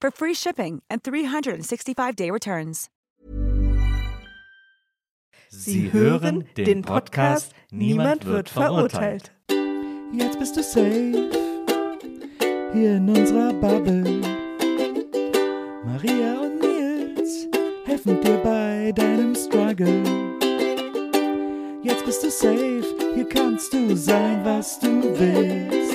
for free shipping and 365-day returns. Sie hören den Podcast Niemand wird verurteilt. Jetzt bist du safe hier in unserer Bubble. Maria und Nils helfen dir bei deinem Struggle. Jetzt bist du safe, hier kannst du sein, was du willst.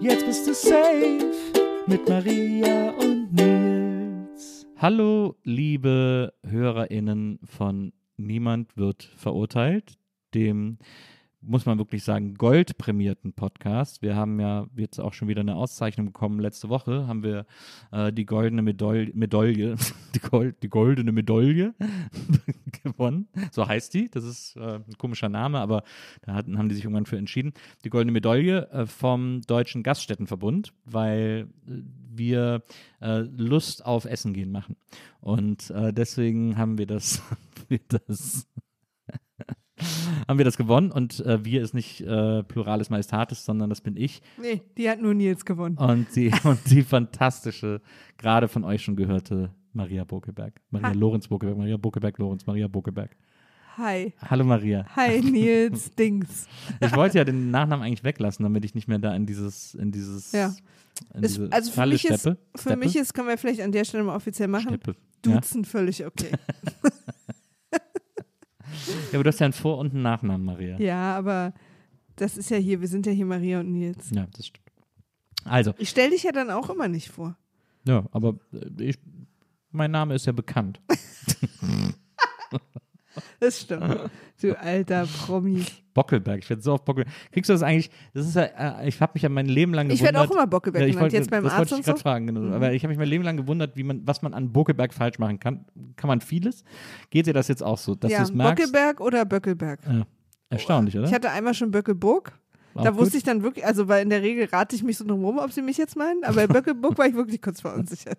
Jetzt bist du safe mit Maria und Nils. Hallo, liebe HörerInnen von Niemand wird verurteilt, dem muss man wirklich sagen, goldprämierten Podcast. Wir haben ja jetzt auch schon wieder eine Auszeichnung bekommen. Letzte Woche haben wir äh, die goldene Medaille, Medaille die, Gold, die goldene Medaille gewonnen. So heißt die. Das ist äh, ein komischer Name, aber da hatten, haben die sich irgendwann für entschieden. Die goldene Medaille äh, vom Deutschen Gaststättenverbund, weil äh, wir äh, Lust auf Essen gehen machen. Und äh, deswegen haben wir das, wir das haben wir das gewonnen und äh, wir ist nicht äh, Pluralis Majestatis, sondern das bin ich. Nee, die hat nur Nils gewonnen. Und die, und die fantastische, gerade von euch schon gehörte Maria Bokeberg. Maria Ha. Lorenz Bokeberg, Maria Bokeberg, Lorenz, Maria Bokeberg. Hi. Hallo Maria. Hi, Nils Dings. Ich wollte ja den Nachnamen eigentlich weglassen, damit ich nicht mehr da in dieses, in dieses, Ja. in Ist, diese also für Falle mich, ist, steppe. für mich ist, können wir vielleicht an der Stelle mal offiziell machen, Steppe. Ja? duzen völlig okay. ja, aber du hast ja einen Vor- und einen Nachnamen, Maria. Ja, aber das ist ja hier, wir sind ja hier Maria und Nils. Ja, das stimmt. Also, Ich stelle dich ja dann auch immer nicht vor. ja, aber äh, ich, mein Name ist ja bekannt. Das stimmt. Du alter Promi. Bockelberg. Ich werde so oft Bockelberg. Kriegst du das eigentlich? Das ist ja, äh, ich habe mich ja mein Leben lang Ich gewundert. werde auch immer Bockelberg ja, ich genannt, wollte, jetzt beim das Arzt wollte ich gerade so. fragen, genau. Mhm. Aber ich habe mich mein Leben lang gewundert, wie man, was man an Bockelberg falsch machen kann. Kann man vieles? Geht dir das jetzt auch so, dass ja, du es merkst? Bockelberg oder Böckelberg. Ja. Erstaunlich, oder? Ich hatte einmal schon Böckelburg. Da gut. wusste ich dann wirklich, also weil in der Regel rate ich mich so drum rum, ob sie mich jetzt meinen, aber bei Böckelburg war ich wirklich kurz verunsichert.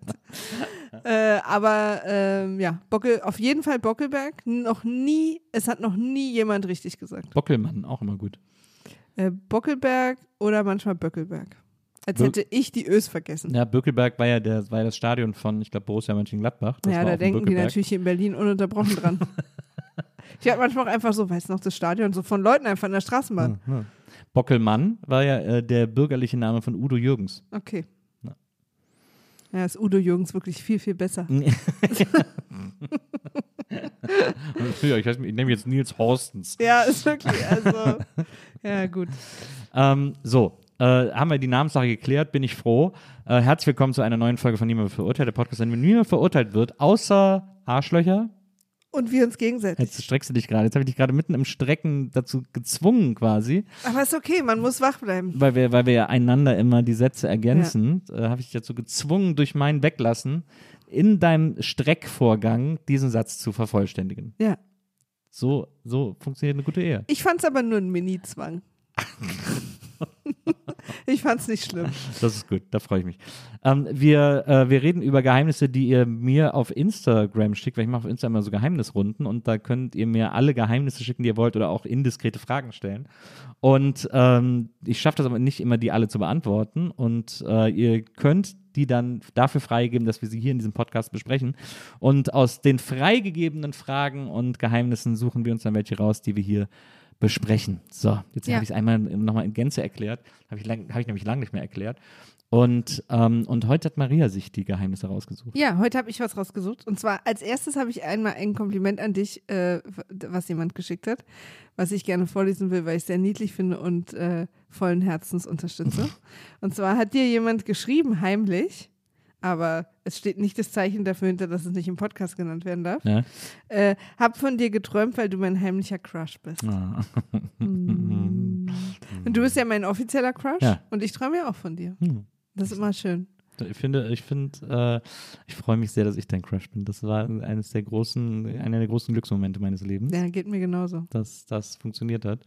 äh, aber ähm, ja, Bockel, auf jeden Fall Bockelberg. Noch nie, es hat noch nie jemand richtig gesagt. Bockelmann, auch immer gut. Äh, Bockelberg oder manchmal Böckelberg. Als Bö- hätte ich die Ös vergessen. Ja, Böckelberg war ja der, war das Stadion von, ich glaube, Borussia Mönchengladbach. Das ja, da denken die natürlich hier in Berlin ununterbrochen dran. ich hatte manchmal auch einfach so, weiß noch, das Stadion, so von Leuten einfach in der Straßenbahn. Ja, ja. Bockelmann war ja äh, der bürgerliche Name von Udo Jürgens. Okay. Ja. Ja, ist Udo Jürgens wirklich viel, viel besser. ja, ich, ich nehme jetzt Nils Horstens. Ja, ist wirklich, also, ja, gut. Ähm, so, äh, haben wir die Namenssache geklärt, bin ich froh. Äh, herzlich willkommen zu einer neuen Folge von Niemand verurteilt, der Podcast, in dem niemand verurteilt wird, außer Arschlöcher. Und wir uns gegenseitig. Jetzt streckst du dich gerade. Jetzt habe ich dich gerade mitten im Strecken dazu gezwungen, quasi, Aber ist okay, man muss wach bleiben. weil wir, weil wir ja einander immer die Sätze ergänzen. Äh, habe ich dich dazu gezwungen, durch mein Weglassen in deinem Streckvorgang diesen Satz zu vervollständigen. Ja. So, so funktioniert eine gute Ehe. Ich fand's aber nur ein Mini-Zwang. ich fand's nicht schlimm. Das ist gut, da freue ich mich. Ähm, wir, äh, wir reden über Geheimnisse, die ihr mir auf Instagram schickt, weil ich mache auf Instagram immer so Geheimnisrunden und da könnt ihr mir alle Geheimnisse schicken, die ihr wollt oder auch indiskrete Fragen stellen. Und ähm, ich schaffe das aber nicht immer, die alle zu beantworten. Und äh, ihr könnt die dann dafür freigeben, dass wir sie hier in diesem Podcast besprechen. Und aus den freigegebenen Fragen und Geheimnissen suchen wir uns dann welche raus, die wir hier besprechen. So, jetzt Ja. habe ich es einmal nochmal in Gänze erklärt. Habe ich, lang- hab ich nämlich lange nicht mehr erklärt. Und, ähm, und heute hat Maria sich die Geheimnisse rausgesucht. Ja, heute habe ich was rausgesucht. Und zwar als erstes habe ich einmal ein Kompliment an dich, äh, was jemand geschickt hat, was ich gerne vorlesen will, weil ich es sehr niedlich finde und äh, vollen Herzens unterstütze. und zwar hat dir jemand geschrieben, heimlich, aber es steht nicht das Zeichen dafür hinter, dass es nicht im Podcast genannt werden darf. Ja? Äh, hab von dir geträumt, weil du mein heimlicher Crush bist. Ah. Mm. Und du bist ja mein offizieller Crush Ja. und ich träume ja auch von dir. Hm. Das ist immer schön. Ich finde, ich finde, äh, ich freue mich sehr, dass ich dein Crush bin. Das war eines der großen, einer der großen Glücksmomente meines Lebens, Ja, geht mir genauso. dass das funktioniert hat.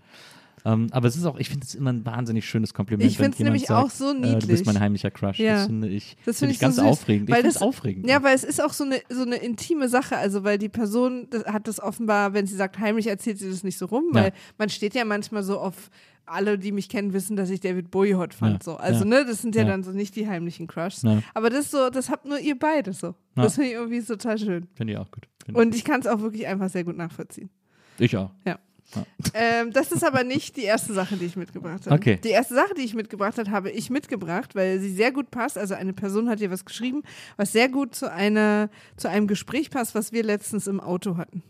Ähm, aber es ist auch, ich finde es immer ein wahnsinnig schönes Kompliment. Ich find's jemand nämlich sagt, auch so Äh, du bist niedlich. mein heimlicher Crush. Ja. Das finde ich, Das finde finde ich ganz so aufregend. weil ich finde das- es aufregend. Ja, weil es ist auch so eine, so eine intime Sache, also weil die Person das hat das offenbar, wenn sie sagt heimlich, erzählt sie das nicht so rum, Ja. weil man steht ja manchmal so auf, alle, die mich kennen, wissen, dass ich David Bowie hot fand. Ja, So. Also, ja. ne, das sind ja, Ja. dann so nicht die heimlichen Crushs. Ja. Aber das so, das habt nur ihr beide so. Ja. Das finde ich irgendwie total schön. Finde ich auch gut. Finde Und ich kann es auch wirklich einfach sehr gut nachvollziehen. ich auch. Ähm, das ist aber nicht die erste Sache, die ich mitgebracht habe. Okay. Die erste Sache, die ich mitgebracht habe, habe ich mitgebracht, weil sie sehr gut passt. Also eine Person hat dir was geschrieben, was sehr gut zu einer, zu einem Gespräch passt, was wir letztens im Auto hatten.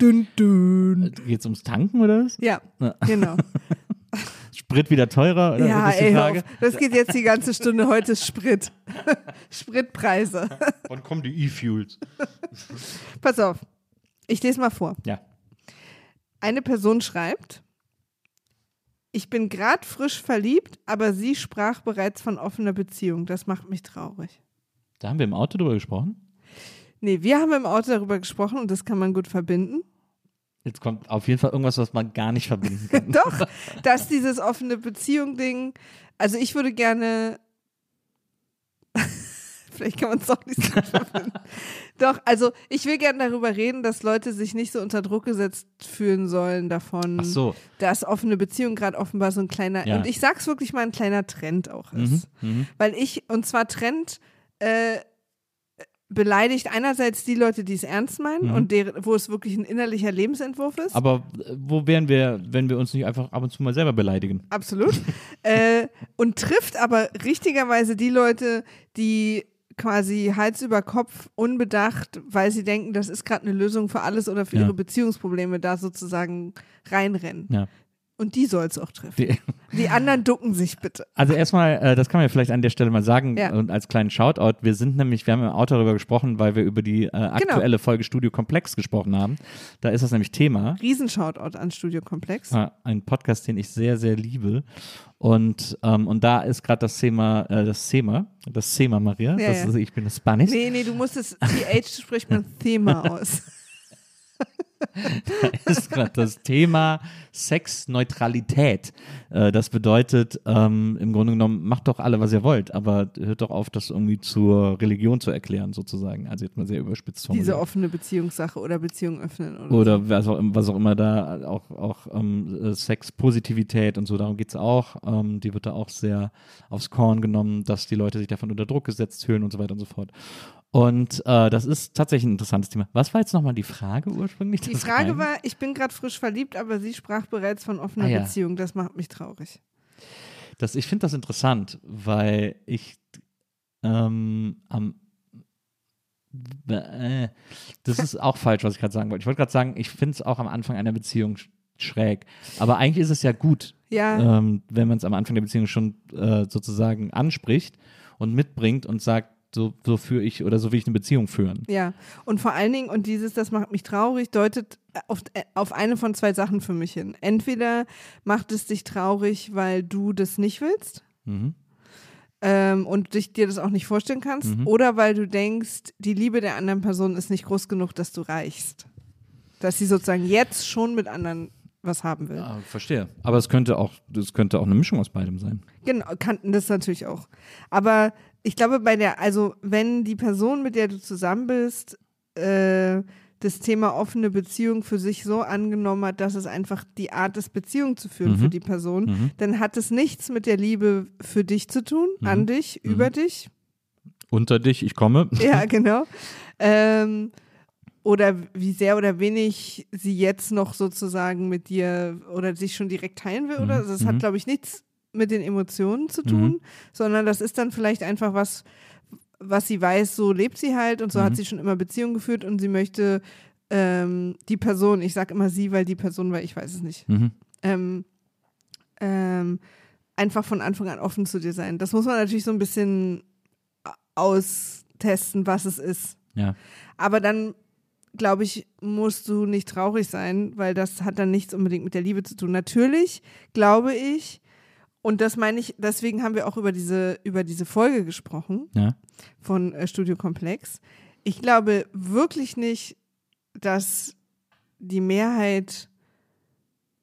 Dün, dün. Geht es ums Tanken oder was? Ja, Ja. genau. Sprit wieder teurer? Oder ja, was ist die ey, Frage? auf. das geht jetzt die ganze Stunde. Heute ist Sprit. Spritpreise. Wann kommen die E-Fuels? Pass auf. Ich lese mal vor. Ja. Eine Person schreibt, ich bin gerade frisch verliebt, aber sie sprach bereits von offener Beziehung. Das macht mich traurig. Da haben wir im Auto drüber gesprochen. Nee, wir haben im Auto darüber gesprochen und das kann man gut verbinden. Jetzt kommt auf jeden Fall irgendwas, was man gar nicht verbinden kann. Doch, dass dieses offene Beziehung-Ding, also ich würde gerne, vielleicht kann man es doch nicht so verbinden. Doch, also ich will gerne darüber reden, dass Leute sich nicht so unter Druck gesetzt fühlen sollen davon, Ach so. dass offene Beziehung gerade offenbar so ein kleiner, Ja. und ich sag's wirklich mal, ein kleiner Trend auch Mhm, ist. mhm. Weil ich, und zwar Trend, äh, beleidigt einerseits die Leute, die es ernst meinen Mhm. und deren, wo es wirklich ein innerlicher Lebensentwurf ist. Aber äh, wo wären wir, wenn wir uns nicht einfach ab und zu mal selber beleidigen? Absolut. äh, und trifft aber richtigerweise die Leute, die quasi Hals über Kopf unbedacht, weil sie denken, das ist gerade eine Lösung für alles oder für Ja. ihre Beziehungsprobleme, da sozusagen reinrennen. Ja. Und die soll es auch treffen. Die, Die anderen ducken sich bitte. also erstmal, äh, das kann man ja vielleicht an der Stelle mal sagen Ja. und als kleinen Shoutout, wir sind nämlich, wir haben im Auto darüber gesprochen, weil wir über die äh, Genau. aktuelle Folge Studio Komplex gesprochen haben. Da ist das nämlich Thema. Riesenshoutout an Studio Komplex. Äh, ein Podcast, den ich sehr, sehr liebe. Und, ähm, und da ist gerade das Thema, äh, das Thema, das Thema, Maria. Ja, das ja. Ist, ich bin Spanisch. Nee, nee, du musst es, die H spricht man Thema aus. ist gerade das Thema Sexneutralität. Äh, das bedeutet, ähm, im Grunde genommen, macht doch alle, was ihr wollt, aber hört doch auf, das irgendwie zur Religion zu erklären, sozusagen. Also jetzt mal sehr überspitzt formuliert. Diese offene Beziehungssache oder Beziehung öffnen oder, Oder was auch, was auch immer da, auch, auch ähm, äh, Sexpositivität und so, darum geht's auch. Ähm, die wird da auch sehr aufs Korn genommen, dass die Leute sich davon unter Druck gesetzt fühlen und so weiter und so fort. Und äh, das ist tatsächlich ein interessantes Thema. Was war jetzt nochmal die Frage ursprünglich? Die Frage Geheim- war, ich bin gerade frisch verliebt, aber sie sprach bereits von offener Ah, ja. Beziehung. Das macht mich traurig. Das, ich finde das interessant, weil ich ähm, am äh, das ist auch falsch, was ich gerade sagen wollte. Ich wollte gerade sagen, ich finde es auch am Anfang einer Beziehung sch- schräg. Aber eigentlich ist es ja gut, Ja, ähm, wenn man es am Anfang der Beziehung schon äh, sozusagen anspricht und mitbringt und sagt, so, so führe ich oder so will ich eine Beziehung führen. ja. Und vor allen Dingen, und dieses, das macht mich traurig, deutet auf, äh, auf eine von zwei Sachen für mich hin. Entweder macht es dich traurig, weil du das nicht willst Mhm. ähm, und dich, dir das auch nicht vorstellen kannst, Mhm. oder weil du denkst, die Liebe der anderen Person ist nicht groß genug, dass du reichst. Dass sie sozusagen jetzt schon mit anderen was haben will. Ja, verstehe. Aber es könnte auch, das könnte auch eine Mischung aus beidem sein. Genau, kannten das natürlich auch. Aber ich glaube, bei der, also wenn die Person, mit der du zusammen bist, äh, das Thema offene Beziehung für sich so angenommen hat, dass es einfach die Art ist, Beziehung zu führen Mhm. für die Person, Mhm. dann hat es nichts mit der Liebe für dich zu tun, Mhm. an dich, Mhm. über dich. Unter dich, ich komme. Ja, genau. Ähm, oder wie sehr oder wenig sie jetzt noch sozusagen mit dir oder sich schon direkt teilen will, oder? Also hat, Mhm. glaube ich, nichts mit den Emotionen zu tun, Mhm. sondern das ist dann vielleicht einfach was, was sie weiß, so lebt sie halt und so hat Mhm. sie schon immer Beziehungen geführt und sie möchte ähm, die Person, ich sag immer sie, weil die Person, weil ich weiß es nicht, Mhm. ähm, ähm, einfach von Anfang an offen zu dir sein. Das muss man natürlich so ein bisschen austesten, was es ist. Ja. Aber dann, glaube ich, musst du nicht traurig sein, weil das hat dann nichts unbedingt mit der Liebe zu tun. Natürlich glaube ich, und das meine ich, deswegen haben wir auch über diese, über diese Folge gesprochen Ja. von äh, Studio Komplex. Ich glaube wirklich nicht, dass die Mehrheit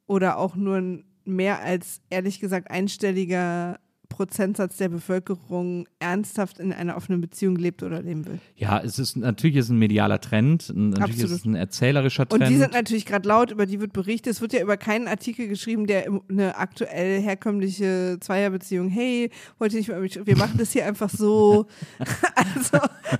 oder auch nur ein mehr als ehrlich gesagt einstelliger Prozentsatz der Bevölkerung ernsthaft in einer offenen Beziehung lebt oder leben will. Ja, es ist natürlich ist ein medialer Trend, natürlich Absolut. ist es ein erzählerischer Trend. Und die sind natürlich gerade laut, über die wird berichtet. Es wird ja über keinen Artikel geschrieben, der eine aktuell herkömmliche Zweierbeziehung, hey, wollt ihr nicht mal mit, wir machen das hier einfach so. also,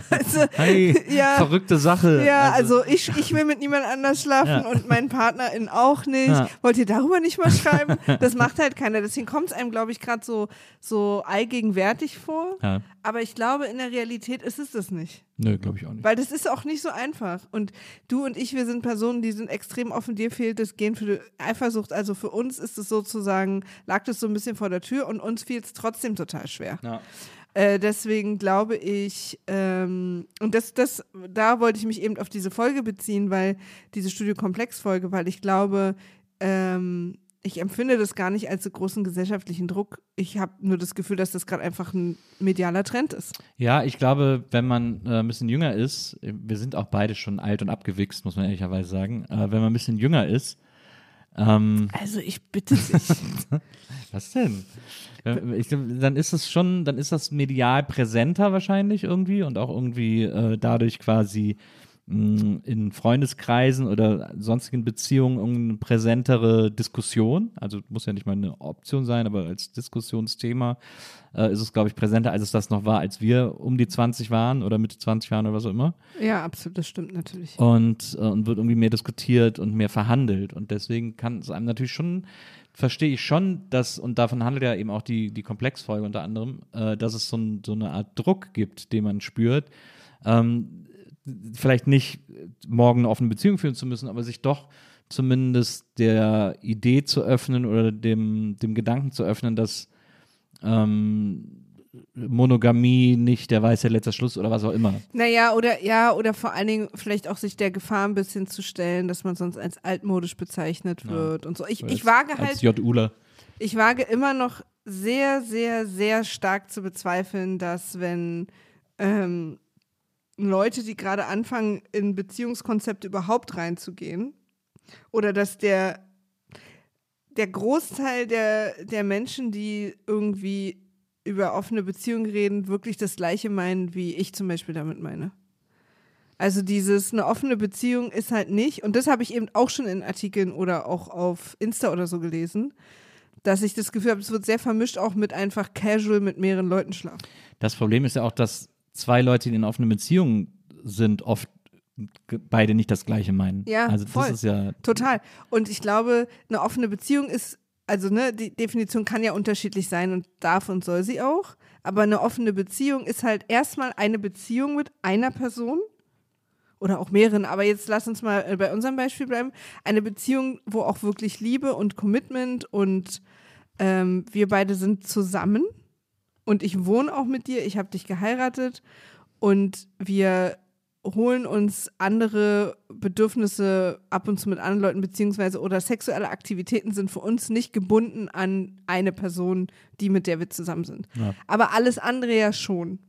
also hey, ja. verrückte Sache. Ja, also, ich, ich will mit niemand anders schlafen Ja. und mein Partnerin auch nicht. Ja. Wollt ihr darüber nicht mal schreiben? Das macht halt keiner. Deswegen kommt es einem, glaube ich, gerade so, so allgegenwärtig vor. ja. Aber ich glaube, in der Realität ist es das nicht. Nö, glaube ich auch nicht. Weil das ist auch nicht so einfach. Und du und ich, wir sind Personen, die sind extrem offen. Dir fehlt das Gen für die Eifersucht. Also für uns ist es sozusagen, lag das so ein bisschen vor der Tür und uns fiel es trotzdem total schwer. Ja. Äh, deswegen glaube ich, ähm, und das, das, da wollte ich mich eben auf diese Folge beziehen, weil diese Studio-Komplex-Folge, weil ich glaube, ähm, ich empfinde das gar nicht als so großen gesellschaftlichen Druck. Ich habe nur das Gefühl, dass das gerade einfach ein medialer Trend ist. Ja, ich glaube, wenn man äh, ein bisschen jünger ist, äh, wir sind auch beide schon alt und abgewichst, muss man ehrlicherweise sagen, äh, wenn man ein bisschen jünger ist, ähm, Also ich bitte dich. was denn? Äh, Ich, dann ist es schon, dann ist das medial präsenter wahrscheinlich irgendwie und auch irgendwie äh, dadurch quasi mh, in Freundeskreisen oder sonstigen Beziehungen irgendeine präsentere Diskussion. Also muss ja nicht mal eine Option sein, aber als Diskussionsthema äh, ist es, glaube ich, präsenter, als es das noch war, als wir um die 20 waren oder Mitte 20 waren oder was auch immer. ja, absolut, das stimmt natürlich. Und, äh, und wird irgendwie mehr diskutiert und mehr verhandelt. Und deswegen kann es einem natürlich schon, verstehe ich schon, dass, und davon handelt ja eben auch die, die Komplexfolge unter anderem, äh, dass es so, ein, so eine Art Druck gibt, den man spürt. Ähm, vielleicht nicht morgen eine offene Beziehung führen zu müssen, aber sich doch zumindest der Idee zu öffnen oder dem, dem Gedanken zu öffnen, dass ähm, Monogamie nicht der weiße letzter Schluss oder was auch immer. Naja, oder ja, oder vor allen Dingen vielleicht auch sich der Gefahr ein bisschen zu stellen, dass man sonst als altmodisch bezeichnet Ja. wird und so. Ich, Als- ich wage Als halt, J. Ula. ich wage immer noch sehr, sehr, sehr stark zu bezweifeln, dass wenn ähm, Leute, die gerade anfangen, in Beziehungskonzepte überhaupt reinzugehen, oder dass der, der Großteil der, der Menschen, die irgendwie über offene Beziehungen reden, wirklich das Gleiche meinen, wie ich zum Beispiel damit meine. Also dieses, eine offene Beziehung ist halt nicht, und das habe ich eben auch schon in Artikeln oder auch auf Insta oder so gelesen, dass ich das Gefühl habe, es wird sehr vermischt auch mit einfach casual mit mehreren Leuten schlafen. Das Problem ist ja auch, dass zwei Leute, die in offenen Beziehungen sind, oft beide nicht das Gleiche meinen. Ja, also voll. das ist ja Total. Und ich glaube, eine offene Beziehung ist, also ne, die Definition kann ja unterschiedlich sein und darf und soll sie auch. Aber eine offene Beziehung ist halt erstmal eine Beziehung mit einer Person oder auch mehreren. Aber jetzt lass uns mal äh, bei unserem Beispiel bleiben. Eine Beziehung, wo auch wirklich Liebe und Commitment und ähm, wir beide sind zusammen und ich wohne auch mit dir. Ich habe dich geheiratet und wir holen uns andere Bedürfnisse ab und zu mit anderen Leuten, beziehungsweise oder sexuelle Aktivitäten sind für uns nicht gebunden an eine Person, die mit der wir zusammen sind. Ja. Aber alles andere ja schon.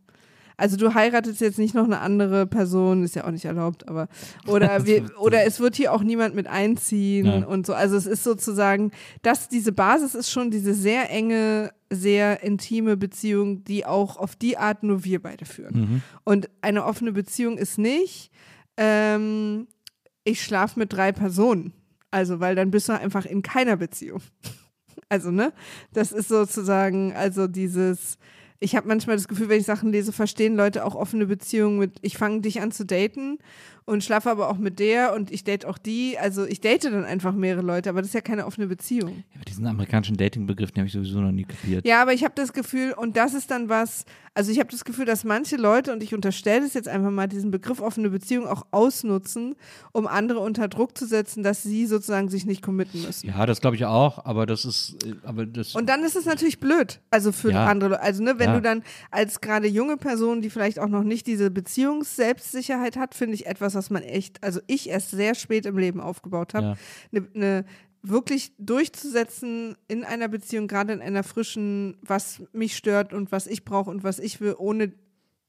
Also du heiratest jetzt nicht noch eine andere Person, ist ja auch nicht erlaubt, aber oder wir, oder es wird hier auch niemand mit einziehen Ja. und so. Also es ist sozusagen, dass diese Basis ist schon diese sehr enge, sehr intime Beziehung, die auch auf die Art nur wir beide führen. Mhm. Und eine offene Beziehung ist nicht, ähm, ich schlafe mit drei Personen. Also, weil dann bist du einfach in keiner Beziehung. Also, ne? Das ist sozusagen, also dieses, ich habe manchmal das Gefühl, wenn ich Sachen lese, verstehen Leute auch offene Beziehungen mit, ich fange dich an zu daten und schlafe aber auch mit der und ich date auch die. Also ich date dann einfach mehrere Leute, aber das ist ja keine offene Beziehung. Ja, aber diesen amerikanischen Dating-Begriff, den habe ich sowieso noch nie kapiert. Ja, aber ich habe das Gefühl, und das ist dann was, also ich habe das Gefühl, dass manche Leute, und ich unterstelle das jetzt einfach mal, diesen Begriff offene Beziehung auch ausnutzen, um andere unter Druck zu setzen, dass sie sozusagen sich nicht committen müssen. Ja, das glaube ich auch, aber das ist, äh, aber das. Und dann ist es natürlich blöd, also für Ja. andere Leute. Also, ne, wenn Ja. du dann als gerade junge Person, die vielleicht auch noch nicht diese Beziehungsselbstsicherheit hat, finde ich etwas, was man echt, also ich erst sehr spät im Leben aufgebaut habe, Ja. ne, ne, wirklich durchzusetzen in einer Beziehung, gerade in einer frischen, was mich stört und was ich brauche und was ich will, ohne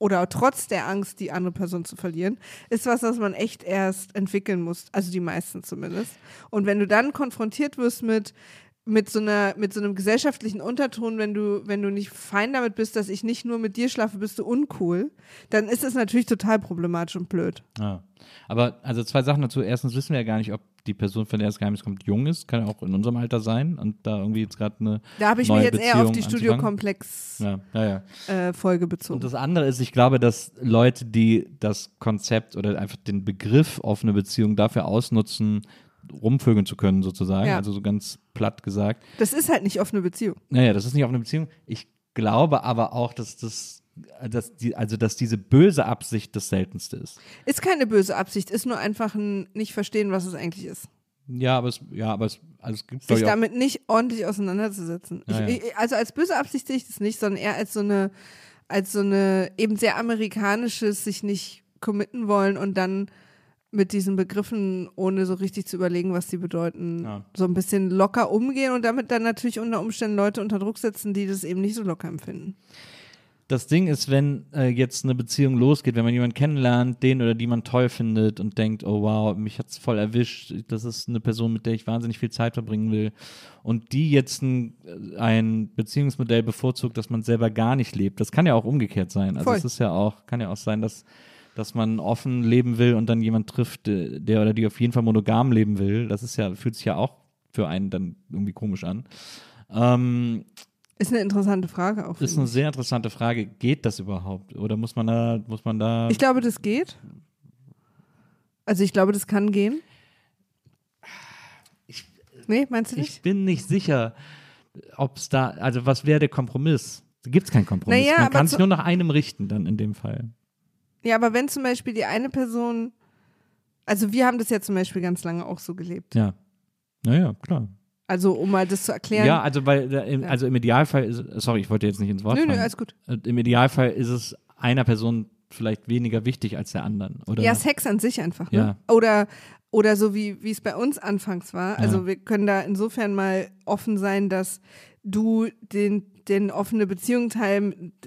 oder trotz der Angst, die andere Person zu verlieren, ist was, was man echt erst entwickeln muss. Also die meisten zumindest. Und wenn du dann konfrontiert wirst mit mit so einer mit so einem gesellschaftlichen Unterton, wenn du wenn du nicht fein damit bist, dass ich nicht nur mit dir schlafe, bist du uncool, dann ist es natürlich total problematisch und blöd. Ja. Aber also zwei Sachen dazu. Erstens wissen wir ja gar nicht, ob die Person, von der das Geheimnis kommt, jung ist. Kann ja auch in unserem Alter sein und da irgendwie jetzt gerade eine Da habe ich mich jetzt eher auf die Beziehung anzufangen. Studiokomplex Ja, ja, ja. äh, Folge Und bezogen. das andere ist, ich glaube, dass Leute, die das Konzept oder einfach den Begriff offene Beziehung dafür ausnutzen, rumvögeln zu können, sozusagen. Ja. Also so ganz platt gesagt. Das ist halt nicht offene Beziehung. Naja, das ist nicht offene Beziehung. Ich glaube aber auch, dass das, dass die, also dass diese böse Absicht das seltenste ist. Ist keine böse Absicht, ist nur einfach ein nicht verstehen, was es eigentlich ist. Ja, aber es, ja, aber es, also es gibt Sich damit nicht ordentlich auseinanderzusetzen. Ja, ich, ja. Also als böse Absicht sehe ich das nicht, sondern eher als so eine, als so eine eben sehr amerikanisches, sich nicht committen wollen und dann mit diesen Begriffen, ohne so richtig zu überlegen, was sie bedeuten, Ja. so ein bisschen locker umgehen und damit dann natürlich unter Umständen Leute unter Druck setzen, die das eben nicht so locker empfinden. das Ding ist, wenn äh, jetzt eine Beziehung losgeht, wenn man jemanden kennenlernt, den oder die man toll findet und denkt, oh wow, mich hat's voll erwischt, das ist eine Person, mit der ich wahnsinnig viel Zeit verbringen will und die jetzt ein, ein Beziehungsmodell bevorzugt, das man selber gar nicht lebt. Das kann ja auch umgekehrt sein. Also Voll. es ist ja auch, kann ja auch sein, dass dass man offen leben will und dann jemand trifft, äh, der oder die auf jeden Fall monogam leben will. Das ist ja, fühlt sich ja auch für einen dann irgendwie komisch an. Ähm, Ist eine interessante Frage auch. ist eine ich. sehr interessante Frage. Geht das überhaupt? Oder muss man da, muss man da. Ich glaube, das geht. Also ich glaube, das kann gehen. nee, meinst du nicht? ich bin nicht sicher, ob es da, also was wäre der Kompromiss? Da gibt es keinen Kompromiss. Naja, man kann sich nur nach einem richten dann in dem Fall. Ja, aber wenn zum Beispiel die eine Person, also wir haben das ja zum Beispiel ganz lange auch so gelebt. Ja. Naja, klar. Also um mal das zu erklären. Ja, also weil äh, im, also im Idealfall ist, sorry, ich wollte jetzt nicht ins Wort nö, nö, fallen. alles gut. Äh, Im Idealfall ist es einer Person vielleicht weniger wichtig als der anderen. Oder? Ja, Sex an sich einfach, ne? Ja. Oder, oder so wie, wie es bei uns anfangs war. Also Ja. wir können da insofern mal offen sein, dass du den, den offene Beziehung Teil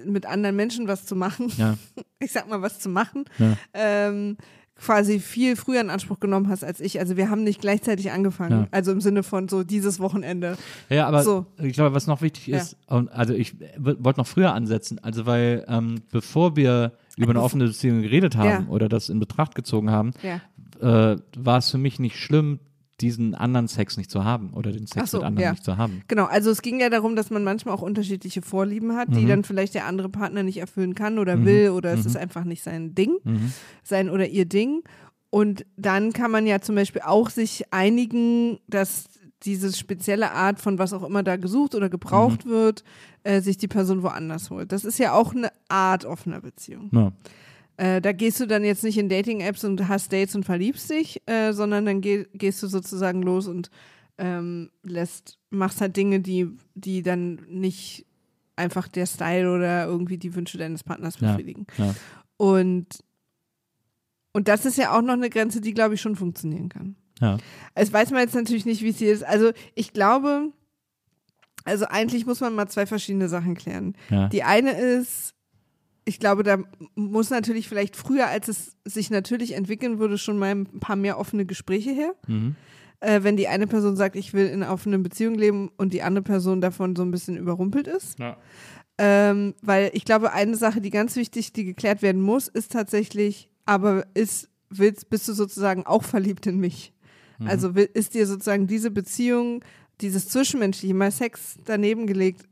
mit, anderen Menschen was zu machen, ja, ich sag mal was zu machen, ja, ähm, quasi viel früher in Anspruch genommen hast als ich. Also wir haben nicht gleichzeitig angefangen. Ja. Also im Sinne von so dieses Wochenende. ja, aber So. ich glaube, was noch wichtig Ja. ist, und also ich wollte noch früher ansetzen, also weil ähm, bevor wir über eine offene Beziehung geredet haben Ja. oder das in Betracht gezogen haben, Ja. äh, war es für mich nicht schlimm, diesen anderen Sex nicht zu haben oder den Sex so, mit anderen ja. nicht zu haben. Genau, also es ging ja darum, dass man manchmal auch unterschiedliche Vorlieben hat, Mhm. die dann vielleicht der andere Partner nicht erfüllen kann oder will oder es ist einfach nicht sein Ding, Mhm. sein oder ihr Ding. Und dann kann man ja zum Beispiel auch sich einigen, dass diese spezielle Art von was auch immer da gesucht oder Mhm. gebraucht wird, äh, sich die Person woanders holt. Das ist ja auch eine Art offener Beziehung. Ja. Äh, da gehst du dann jetzt nicht in Dating-Apps und hast Dates und verliebst dich, äh, sondern dann geh, gehst du sozusagen los und ähm, lässt, machst halt Dinge, die, die dann nicht einfach der Style oder irgendwie die Wünsche deines Partners Ja. befriedigen. Ja. Und, und das ist ja auch noch eine Grenze, die, glaube ich, schon funktionieren kann. Ja. Es weiß man jetzt natürlich nicht, wie es hier ist. Also ich glaube, also eigentlich muss man mal zwei verschiedene Sachen klären. Ja. Die eine ist, ich glaube, da muss natürlich vielleicht früher, als es sich natürlich entwickeln würde, schon mal ein paar mehr offene Gespräche her. Mhm. Äh, wenn die eine Person sagt, ich will in einer offenen Beziehung leben und die andere Person davon so ein bisschen überrumpelt ist. Ja. Ähm, weil ich glaube, eine Sache, die ganz wichtig, die geklärt werden muss, ist tatsächlich, aber ist, willst, bist du sozusagen auch verliebt in mich? Mhm. Also ist dir sozusagen diese Beziehung, dieses Zwischenmenschliche, mal Sex daneben gelegt,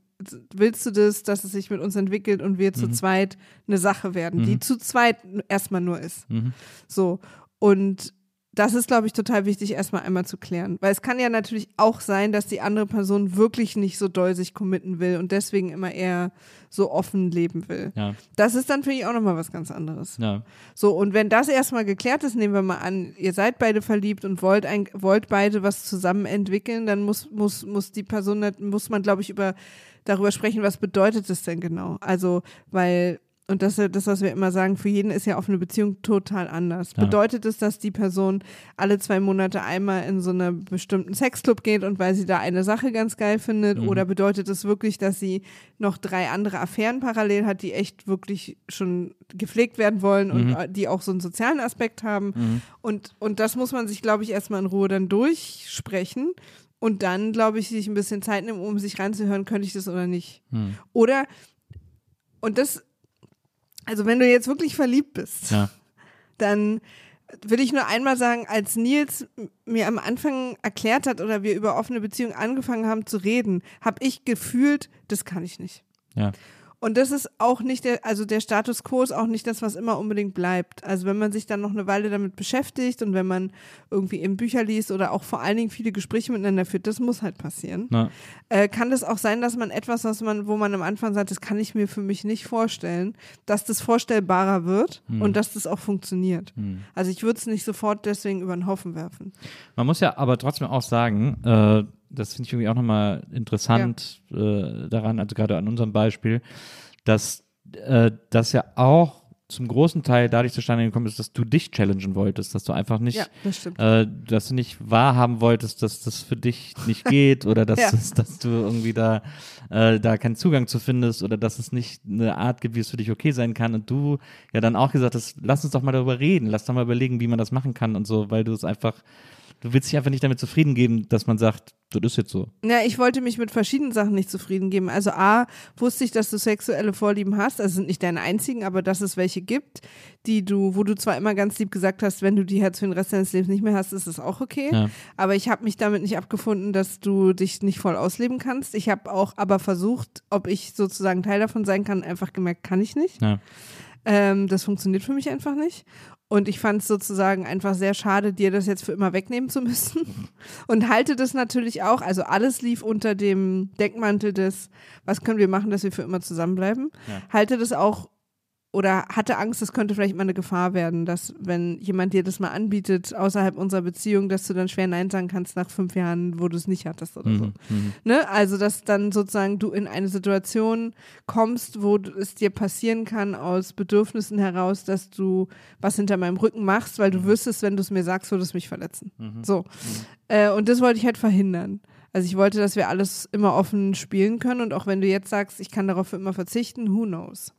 willst du das, dass es sich mit uns entwickelt und wir zu zweit eine Sache werden, die zu zweit erstmal nur ist. Mhm. So. Und das ist, glaube ich, total wichtig, erstmal einmal zu klären. Weil es kann ja natürlich auch sein, dass die andere Person wirklich nicht so doll sich committen will und deswegen immer eher so offen leben will. Ja. Das ist dann, finde ich, auch nochmal was ganz anderes. Ja. So, und wenn das erstmal geklärt ist, nehmen wir mal an, ihr seid beide verliebt und wollt, ein, wollt beide was zusammen entwickeln, dann muss, muss, muss die Person, muss man, glaube ich, über, darüber sprechen, was bedeutet das denn genau? Also, weil und das ist das, was wir immer sagen, für jeden ist ja offene Beziehung total anders. Ja. Bedeutet es, dass die Person alle zwei Monate einmal in so einen bestimmten Sexclub geht und weil sie da eine Sache ganz geil findet? Mhm. Oder bedeutet es wirklich, dass sie noch drei andere Affären parallel hat, die echt wirklich schon gepflegt werden wollen und Mhm. äh, die auch so einen sozialen Aspekt haben? Mhm. Und, und das muss man sich, glaube ich, erstmal in Ruhe dann durchsprechen. Und dann, glaube ich, sich ein bisschen Zeit nehmen, um sich reinzuhören, könnte ich das oder nicht. Mhm. Oder, und das, also wenn du jetzt wirklich verliebt bist, Ja. dann will ich nur einmal sagen, als Nils mir am Anfang erklärt hat oder wir über offene Beziehungen angefangen haben zu reden, habe ich gefühlt, das kann ich nicht. Ja. Und das ist auch nicht der, also der Status quo ist auch nicht das, was immer unbedingt bleibt. Also wenn man sich dann noch eine Weile damit beschäftigt und wenn man irgendwie eben Bücher liest oder auch vor allen Dingen viele Gespräche miteinander führt, das muss halt passieren. Äh, kann das auch sein, dass man etwas, was man, wo man am Anfang sagt, das kann ich mir für mich nicht vorstellen, dass das vorstellbarer wird Hm. und dass das auch funktioniert. hm. Also ich würde es nicht sofort deswegen über den Haufen werfen. Man muss ja aber trotzdem auch sagen, äh, das finde ich irgendwie auch nochmal interessant äh, daran, also gerade an unserem Beispiel, dass äh, das ja auch zum großen Teil dadurch zustande gekommen ist, dass du dich challengen wolltest, dass du einfach nicht, Ja, das äh, dass du nicht wahrhaben wolltest, dass das für dich nicht geht oder dass, Ja. das, dass du irgendwie da, äh, da keinen Zugang zu findest oder dass es nicht eine Art gibt, wie es für dich okay sein kann. Und du ja dann auch gesagt hast, lass uns doch mal darüber reden, lass doch mal überlegen, wie man das machen kann und so, weil du es einfach, du willst dich einfach nicht damit zufrieden geben, dass man sagt, das ist jetzt so. Ja, ich wollte mich mit verschiedenen Sachen nicht zufrieden geben. Also A, wusste ich, dass du sexuelle Vorlieben hast, also sind nicht deine einzigen, aber dass es welche gibt, die du, wo du zwar immer ganz lieb gesagt hast, wenn du die Herz für den Rest deines Lebens nicht mehr hast, ist es auch okay. Ja. Aber ich habe mich damit nicht abgefunden, dass du dich nicht voll ausleben kannst. Ich habe auch aber versucht, ob ich sozusagen Teil davon sein kann, einfach gemerkt, kann ich nicht. Ja. Ähm, das funktioniert für mich einfach nicht. Und ich fand es sozusagen einfach sehr schade, dir das jetzt für immer wegnehmen zu müssen. Und halte das natürlich auch, also alles lief unter dem Deckmantel des, was können wir machen, dass wir für immer zusammenbleiben. Ja. Halte das auch oder hatte Angst, das könnte vielleicht mal eine Gefahr werden, dass wenn jemand dir das mal anbietet außerhalb unserer Beziehung, dass du dann schwer Nein sagen kannst nach fünf Jahren, wo du es nicht hattest oder so. Mhm. Mhm. Ne? Also, dass dann sozusagen du in eine Situation kommst, wo es dir passieren kann aus Bedürfnissen heraus, dass du was hinter meinem Rücken machst, weil du wüsstest, wenn du es mir sagst, würdest du mich verletzen. Mhm. So. Äh, und das wollte ich halt verhindern. Also ich wollte, dass wir alles immer offen spielen können und auch wenn du jetzt sagst, ich kann darauf für immer verzichten, who knows.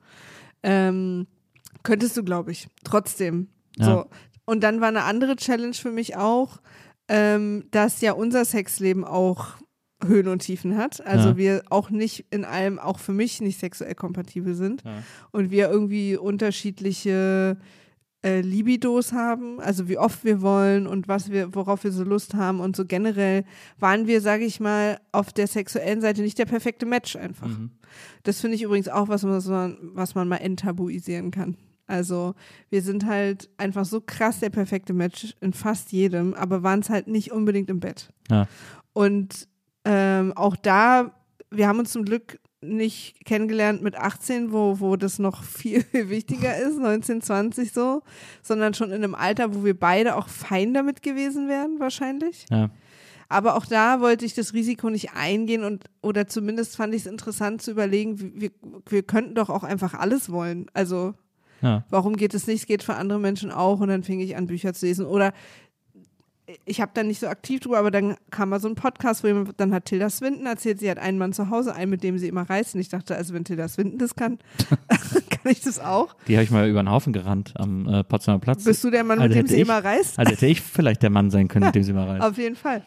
Ähm, könntest du, glaube ich, trotzdem. Ja. So. Und dann war eine andere Challenge für mich auch, ähm, dass ja unser Sexleben auch Höhen und Tiefen hat. Also Ja. wir auch nicht in allem, auch für mich nicht sexuell kompatibel sind. Ja. Und wir irgendwie unterschiedliche äh, Libidos haben, also wie oft wir wollen und was wir, worauf wir so Lust haben und so generell waren wir, sage ich mal, auf der sexuellen Seite nicht der perfekte Match einfach. Mhm. Das finde ich übrigens auch, was man, was man mal enttabuisieren kann. Also wir sind halt einfach so krass der perfekte Match in fast jedem, aber waren es halt nicht unbedingt im Bett. Ja. Und ähm, auch da, wir haben uns zum Glück nicht kennengelernt mit 18, wo, wo das noch viel wichtiger ist, 19, 20 so, sondern schon in einem Alter, wo wir beide auch fein damit gewesen wären, wahrscheinlich. Ja. Aber auch da wollte ich das Risiko nicht eingehen und oder zumindest fand ich es interessant zu überlegen, wir, wir könnten doch auch einfach alles wollen. Also Ja. warum geht es nicht? Es geht für andere Menschen auch und dann fing ich an, Bücher zu lesen. Oder ich habe da nicht so aktiv drüber, aber dann kam mal so ein Podcast, wo jemand, dann hat Tilda Swinton erzählt, sie hat einen Mann zu Hause, einen, mit dem sie immer reist. Und ich dachte, also wenn Tilda Swinton das kann, kann ich das auch. Die habe ich mal über den Haufen gerannt am äh, Potsdamer Platz. Bist du der Mann, Also mit dem sie ich- immer reist? Also hätte ich vielleicht der Mann sein können, mit dem sie mal reist. Auf jeden Fall.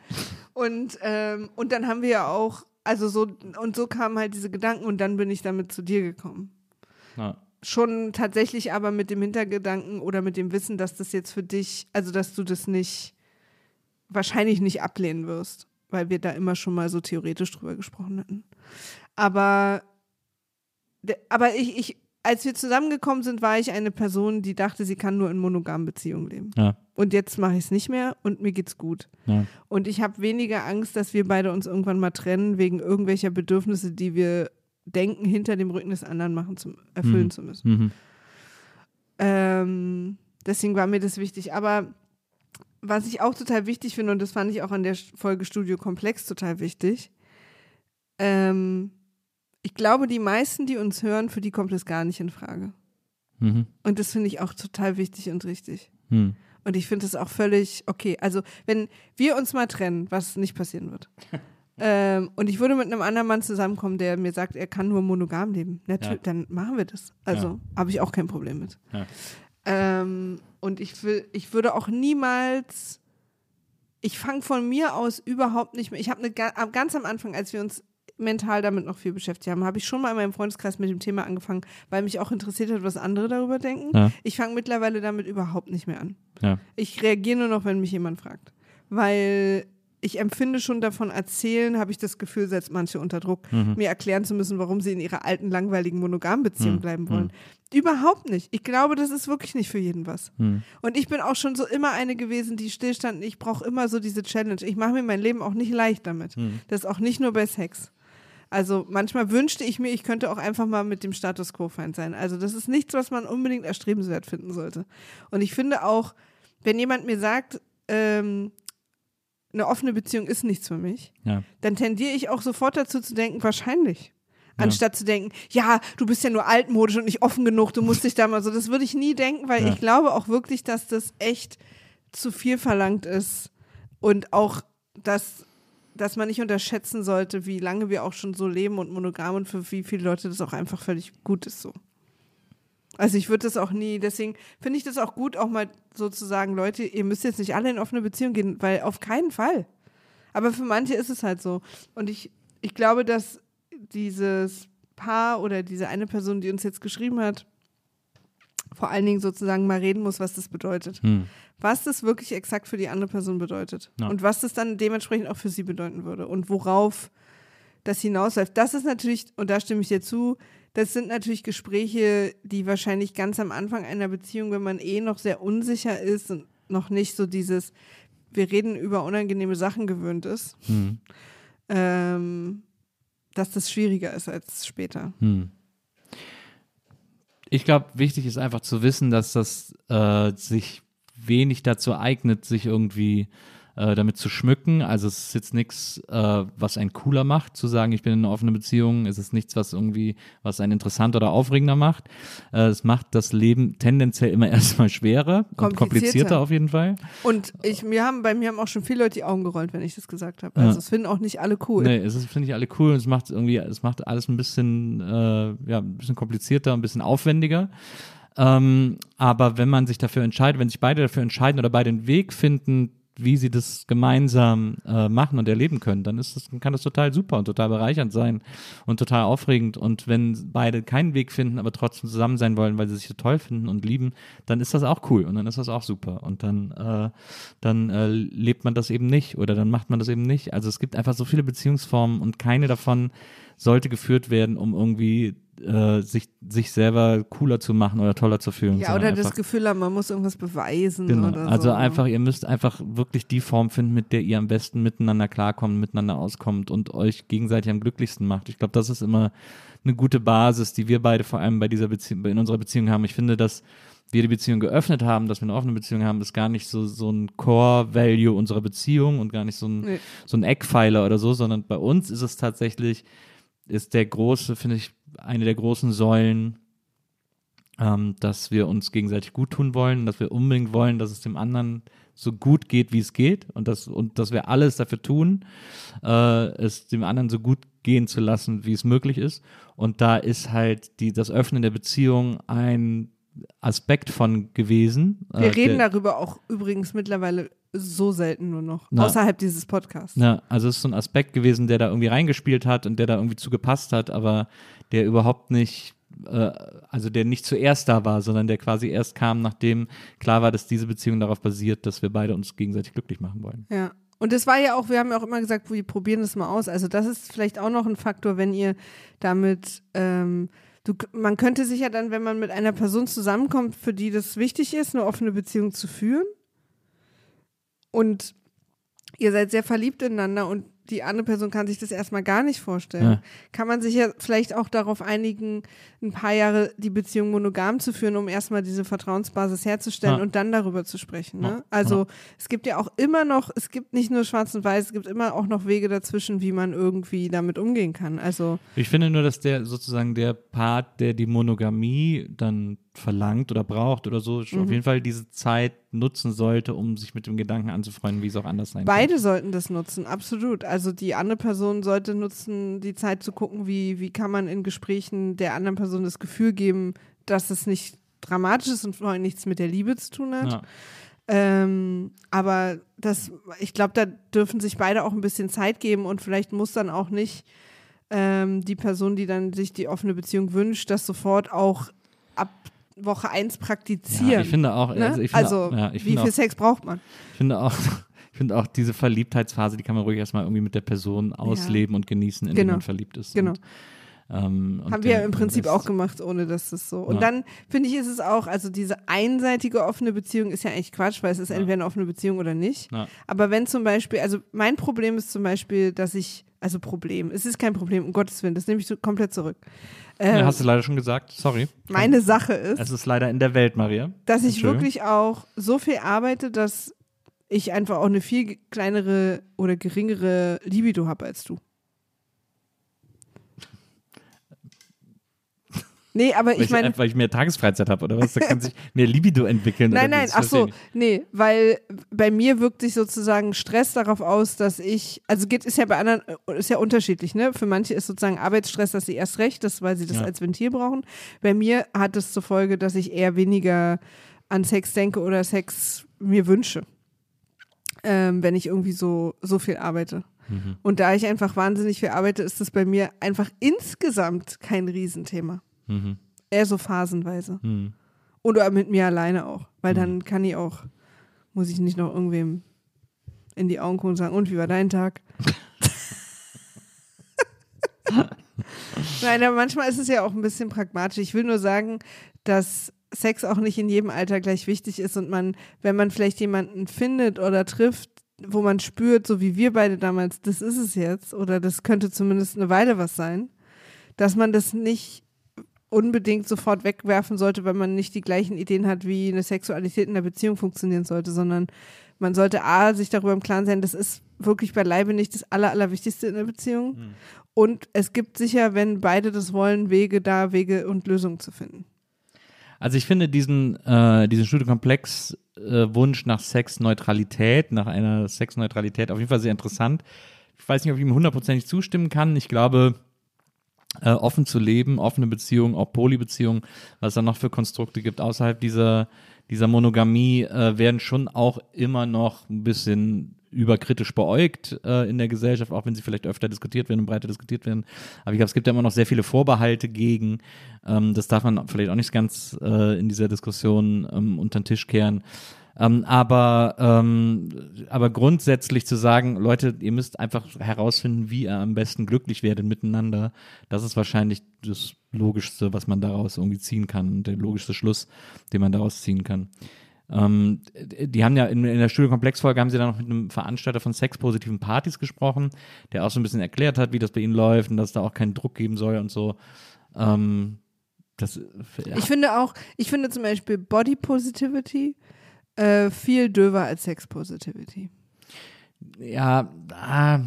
Und, ähm, und dann haben wir ja auch, also so, und so kamen halt diese Gedanken und dann bin ich damit zu dir gekommen. Ja. Schon tatsächlich aber mit dem Hintergedanken oder mit dem Wissen, dass das jetzt für dich, also dass du das nicht, wahrscheinlich nicht ablehnen wirst, weil wir da immer schon mal so theoretisch drüber gesprochen hatten. Aber, aber ich, ich, als wir zusammengekommen sind, war ich eine Person, die dachte, sie kann nur in monogamen Beziehungen leben. Ja. Und jetzt mache ich es nicht mehr und mir geht's gut. Ja. Und ich habe weniger Angst, dass wir beide uns irgendwann mal trennen, wegen irgendwelcher Bedürfnisse, die wir denken, hinter dem Rücken des anderen machen zu, erfüllen Mhm. zu müssen. Mhm. Ähm, deswegen war mir das wichtig. Aber was ich auch total wichtig finde, und das fand ich auch an der Folge Studio Komplex total wichtig, ähm, ich glaube, die meisten, die uns hören, für die kommt es gar nicht in Frage. Mhm. Und das finde ich auch total wichtig und richtig. Mhm. Und ich finde es auch völlig okay. Also, wenn wir uns mal trennen, was nicht passieren wird, ähm, und ich würde mit einem anderen Mann zusammenkommen, der mir sagt, er kann nur monogam leben, natürlich, Ja. dann machen wir das. Also, Ja. habe ich auch kein Problem mit. Ja. Ähm, und ich will, ich würde auch niemals, ich fange von mir aus überhaupt nicht mehr. Ich habe eine ganz am Anfang, als wir uns mental damit noch viel beschäftigt haben, habe ich schon mal in meinem Freundeskreis mit dem Thema angefangen, weil mich auch interessiert hat, was andere darüber denken. Ja. Ich fange mittlerweile damit überhaupt nicht mehr an. Ja. Ich reagiere nur noch, wenn mich jemand fragt. Weil ich empfinde schon davon erzählen, habe ich das Gefühl, setzt manche unter Druck, Mhm. mir erklären zu müssen, warum sie in ihrer alten, langweiligen Monogambeziehung Mhm. bleiben wollen. Überhaupt nicht. Ich glaube, das ist wirklich nicht für jeden was. Mhm. Und ich bin auch schon so immer eine gewesen, die stillstand. Ich brauche immer so diese Challenge. Ich mache mir mein Leben auch nicht leicht damit. Mhm. Das ist auch nicht nur bei Sex. Also manchmal wünschte ich mir, ich könnte auch einfach mal mit dem Status quo fein sein. Also das ist nichts, was man unbedingt erstrebenswert finden sollte. Und ich finde auch, wenn jemand mir sagt, ähm, eine offene Beziehung ist nichts für mich, Ja. dann tendiere ich auch sofort dazu zu denken, wahrscheinlich. Anstatt zu denken, ja, du bist ja nur altmodisch und nicht offen genug, du musst dich da mal so. Das würde ich nie denken, weil Ja. ich glaube auch wirklich, dass das echt zu viel verlangt ist. Und auch, dass, dass man nicht unterschätzen sollte, wie lange wir auch schon so leben und monogam und für wie viele Leute das auch einfach völlig gut ist so. Also ich würde das auch nie, deswegen finde ich das auch gut, auch mal so zu sagen, Leute, ihr müsst jetzt nicht alle in offene Beziehung gehen, weil auf keinen Fall. Aber für manche ist es halt so. Und ich, ich glaube, dass dieses Paar oder diese eine Person, die uns jetzt geschrieben hat, vor allen Dingen sozusagen mal reden muss, was das bedeutet. Mhm. Was das wirklich exakt für die andere Person bedeutet. Ja. Und was das dann dementsprechend auch für sie bedeuten würde. Und worauf das hinausläuft. Das ist natürlich, und da stimme ich dir zu, das sind natürlich Gespräche, die wahrscheinlich ganz am Anfang einer Beziehung, wenn man eh noch sehr unsicher ist und noch nicht so dieses, wir reden über unangenehme Sachen gewöhnt ist, Mhm. ähm, dass das schwieriger ist als später. Hm. Ich glaube, wichtig ist einfach zu wissen, dass das äh, sich wenig dazu eignet, sich irgendwie äh, damit zu schmücken. Also es ist jetzt nichts, äh, was einen cooler macht, zu sagen, ich bin in einer offenen Beziehung. Es ist nichts, was irgendwie, was einen interessanter oder aufregender macht. Äh, es macht das Leben tendenziell immer erstmal schwerer und Komplizierter. komplizierter auf jeden Fall. Und ich, mir haben, bei mir haben auch schon viele Leute die Augen gerollt, wenn ich das gesagt habe. Ja. Also es finden auch nicht alle cool. Nee, es ist, finde ich, alle cool und es macht irgendwie, es macht alles ein bisschen, äh, ja, ein bisschen komplizierter, ein bisschen aufwendiger. Ähm, aber wenn man sich dafür entscheidet, wenn sich beide dafür entscheiden oder beide den Weg finden, wie sie das gemeinsam äh, machen und erleben können, dann ist das, kann das total super und total bereichernd sein und total aufregend. Und wenn beide keinen Weg finden, aber trotzdem zusammen sein wollen, weil sie sich so toll finden und lieben, dann ist das auch cool und dann ist das auch super. Und dann, äh, dann äh, lebt man das eben nicht oder dann macht man das eben nicht. Also es gibt einfach so viele Beziehungsformen und keine davon sollte geführt werden, um irgendwie äh, sich, sich selber cooler zu machen oder toller zu fühlen. Ja, oder das Gefühl haben, man muss irgendwas beweisen Genau. Also so. einfach, ihr müsst einfach wirklich die Form finden, mit der ihr am besten miteinander klarkommt, miteinander auskommt und euch gegenseitig am glücklichsten macht. Ich glaube, das ist immer eine gute Basis, die wir beide vor allem bei dieser Beziehung, in unserer Beziehung haben. Ich finde, dass wir die Beziehung geöffnet haben, dass wir eine offene Beziehung haben, ist gar nicht so, so ein Core-Value unserer Beziehung und gar nicht so ein, Nee. so ein Eckpfeiler oder so, sondern bei uns ist es tatsächlich, ist der große, finde ich, eine der großen Säulen, ähm, dass wir uns gegenseitig gut tun wollen, dass wir unbedingt wollen, dass es dem anderen so gut geht, wie es geht und, dass und dass wir alles dafür tun, äh, es dem anderen so gut gehen zu lassen, wie es möglich ist. Und da ist halt die, das Öffnen der Beziehung ein Aspekt von gewesen. Wir äh, reden der, darüber auch übrigens mittlerweile so selten nur noch, Na. außerhalb dieses Podcasts. Ja, also es ist so ein Aspekt gewesen, der da irgendwie reingespielt hat und der da irgendwie zugepasst hat, aber der überhaupt nicht, äh, also der nicht zuerst da war, sondern der quasi erst kam, nachdem klar war, dass diese Beziehung darauf basiert, dass wir beide uns gegenseitig glücklich machen wollen. Ja. Und das war ja auch, wir haben ja auch immer gesagt, wir probieren das mal aus. Also das ist vielleicht auch noch ein Faktor, wenn ihr damit ähm, du, man könnte sich ja dann, wenn man mit einer Person zusammenkommt, für die das wichtig ist, eine offene Beziehung zu führen. Und ihr seid sehr verliebt ineinander und die andere Person kann sich das erstmal gar nicht vorstellen. Ja. Kann man sich ja vielleicht auch darauf einigen, ein paar Jahre die Beziehung monogam zu führen, um erstmal diese Vertrauensbasis herzustellen Ja. und dann darüber zu sprechen. Ne? Ja. Also es gibt ja auch immer noch, es gibt nicht nur schwarz und weiß, es gibt immer auch noch Wege dazwischen, wie man irgendwie damit umgehen kann. Also Ich finde nur, dass der sozusagen der Part, der die Monogamie dann verlangt oder braucht oder so, Mhm. auf jeden Fall diese Zeit nutzen sollte, um sich mit dem Gedanken anzufreunden, wie es auch anders sein Beide sollten das nutzen, absolut. Also die andere Person sollte nutzen, die Zeit zu gucken, wie, wie kann man in Gesprächen der anderen Person das Gefühl geben, dass es nicht dramatisch ist und vor allem nichts mit der Liebe zu tun hat. Ja. Ähm, aber das, ich glaube, da dürfen sich beide auch ein bisschen Zeit geben und vielleicht muss dann auch nicht ähm, die Person, die dann sich die offene Beziehung wünscht, das sofort auch ab Woche 1 praktizieren. Ja, ich finde auch, ne? also, ich finde, also ja, ich wie finde viel auch, Sex braucht man? ich finde auch, ich finde auch diese Verliebtheitsphase, die kann man ruhig erstmal irgendwie mit der Person ausleben und genießen, in Genau. man verliebt ist. Genau. Und, ähm, Haben wir ja im Prinzip auch gemacht, ohne dass das so. Und Ja. dann finde ich, ist es auch, also diese einseitige offene Beziehung ist ja eigentlich Quatsch, weil es ist entweder eine offene Beziehung oder nicht. Ja. Aber wenn zum Beispiel, also mein Problem ist zum Beispiel, dass ich, also Problem, es ist kein Problem, um Gottes Willen, das nehme ich komplett zurück. Äh, Ja, hast du leider schon gesagt, sorry. meine Sache ist, Es ist leider in der Welt, Maria. dass ich wirklich auch so viel arbeite, dass ich einfach auch eine viel kleinere oder geringere Libido habe als du. Nee, aber Weil ich meine. weil ich mehr Tagesfreizeit habe, oder was? Da kann sich mehr Libido entwickeln. Nein, nein, ach so, nee, weil bei mir wirkt sich sozusagen Stress darauf aus, dass ich, also geht, ist ja bei anderen, ist ja unterschiedlich, ne? Für manche ist sozusagen Arbeitsstress, dass sie erst recht, das, weil sie das Ja. als Ventil brauchen. Bei mir hat es zur Folge, dass ich eher weniger an Sex denke oder Sex mir wünsche, ähm, wenn ich irgendwie so, so viel arbeite. Mhm. Und da ich einfach wahnsinnig viel arbeite, ist das bei mir einfach insgesamt kein Riesenthema. Mhm. Eher so phasenweise. Mhm. Oder mit mir alleine auch. Weil dann kann ich auch, muss ich nicht noch irgendwem in die Augen gucken und sagen, und wie war dein Tag? Nein, aber manchmal ist es ja auch ein bisschen pragmatisch. Ich will nur sagen, dass Sex auch nicht in jedem Alter gleich wichtig ist und man, wenn man vielleicht jemanden findet oder trifft, wo man spürt, so wie wir beide damals, das ist es jetzt oder das könnte zumindest eine Weile was sein, dass man das nicht unbedingt sofort wegwerfen sollte, weil man nicht die gleichen Ideen hat, wie eine Sexualität in der Beziehung funktionieren sollte, sondern man sollte A, sich darüber im Klaren sein, das ist wirklich beileibe nicht das Aller, Allerwichtigste in der Beziehung. Und es gibt sicher, wenn beide das wollen, Wege da, Wege und Lösungen zu finden. Also ich finde diesen, äh, diesen Studiokomplex äh, Wunsch nach Sexneutralität, nach einer Sexneutralität auf jeden Fall sehr interessant. Ich weiß nicht, ob ich ihm hundertprozentig zustimmen kann. Ich glaube, äh, offen zu leben, offene Beziehungen, auch Polybeziehungen, was es da noch für Konstrukte gibt außerhalb dieser, dieser Monogamie, äh, werden schon auch immer noch ein bisschen überkritisch beäugt äh, in der Gesellschaft, auch wenn sie vielleicht öfter diskutiert werden und breiter diskutiert werden. Aber ich glaube, es gibt ja immer noch sehr viele Vorbehalte gegen. Ähm, das darf man vielleicht auch nicht ganz äh, in dieser Diskussion ähm, unter den Tisch kehren. Ähm, aber, ähm, aber grundsätzlich zu sagen, Leute, ihr müsst einfach herausfinden, wie ihr am besten glücklich werdet miteinander, das ist wahrscheinlich das Logischste, was man daraus irgendwie ziehen kann, der logischste Schluss, den man daraus ziehen kann. Ähm, die haben ja in, in der Studiokomplex-Folge haben sie dann noch mit einem Veranstalter von sexpositiven Partys gesprochen, der auch so ein bisschen erklärt hat, wie das bei ihnen läuft und dass es da auch keinen Druck geben soll und so. Ähm, das, ja. Ich finde auch, ich finde zum Beispiel Body Positivity äh, viel döver als Sex Positivity. ja, ah,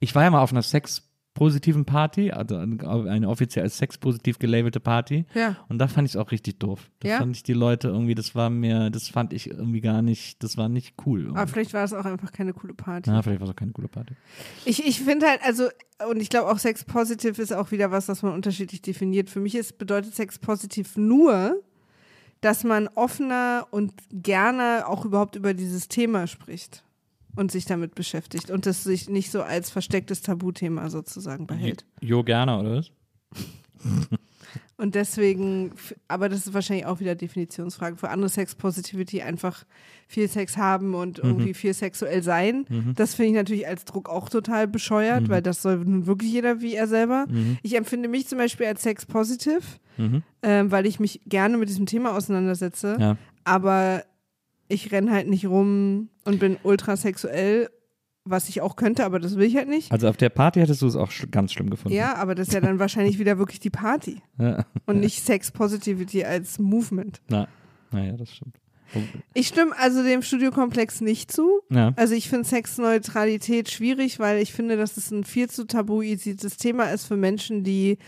ich war ja mal auf einer sexpositiven Party, also eine offiziell als sexpositiv gelabelte Party. Ja. Und da fand ich es auch richtig doof. Da Ja? fand ich die Leute irgendwie, das war mir, das fand ich irgendwie gar nicht, das war nicht cool. Aber vielleicht war es auch einfach keine coole Party. Na, vielleicht war es auch keine coole Party. Ich, ich finde halt, also, und ich glaube auch Sex Positive ist auch wieder was, was man unterschiedlich definiert. Für mich ist, bedeutet Sex Positiv nur, dass man offener und gerne auch überhaupt über dieses Thema spricht und sich damit beschäftigt und das sich nicht so als verstecktes Tabuthema sozusagen behält. Jo, gerne, oder was? Und deswegen, aber das ist wahrscheinlich auch wieder Definitionsfrage. Für andere Sex Positivity einfach viel Sex haben und irgendwie viel sexuell sein. Das finde ich natürlich als Druck auch total bescheuert, weil das soll nun wirklich jeder wie er selber. Ich empfinde mich zum Beispiel als Sex Positive, Mhm. ähm, weil ich mich gerne mit diesem Thema auseinandersetze. Ja. Aber ich renne halt nicht rum und bin ultrasexuell, was ich auch könnte, aber das will ich halt nicht. Also auf der Party hättest du es auch sch ganz schlimm gefunden. Ja, aber das ist ja dann wahrscheinlich wieder wirklich die Party Ja. und nicht Sex Positivity als Movement. Na, naja, das stimmt. Ich stimme also dem Studiokomplex nicht zu. Ja. Also ich finde Sexneutralität schwierig, weil ich finde, dass es ein viel zu tabuisiertes Thema ist für Menschen, die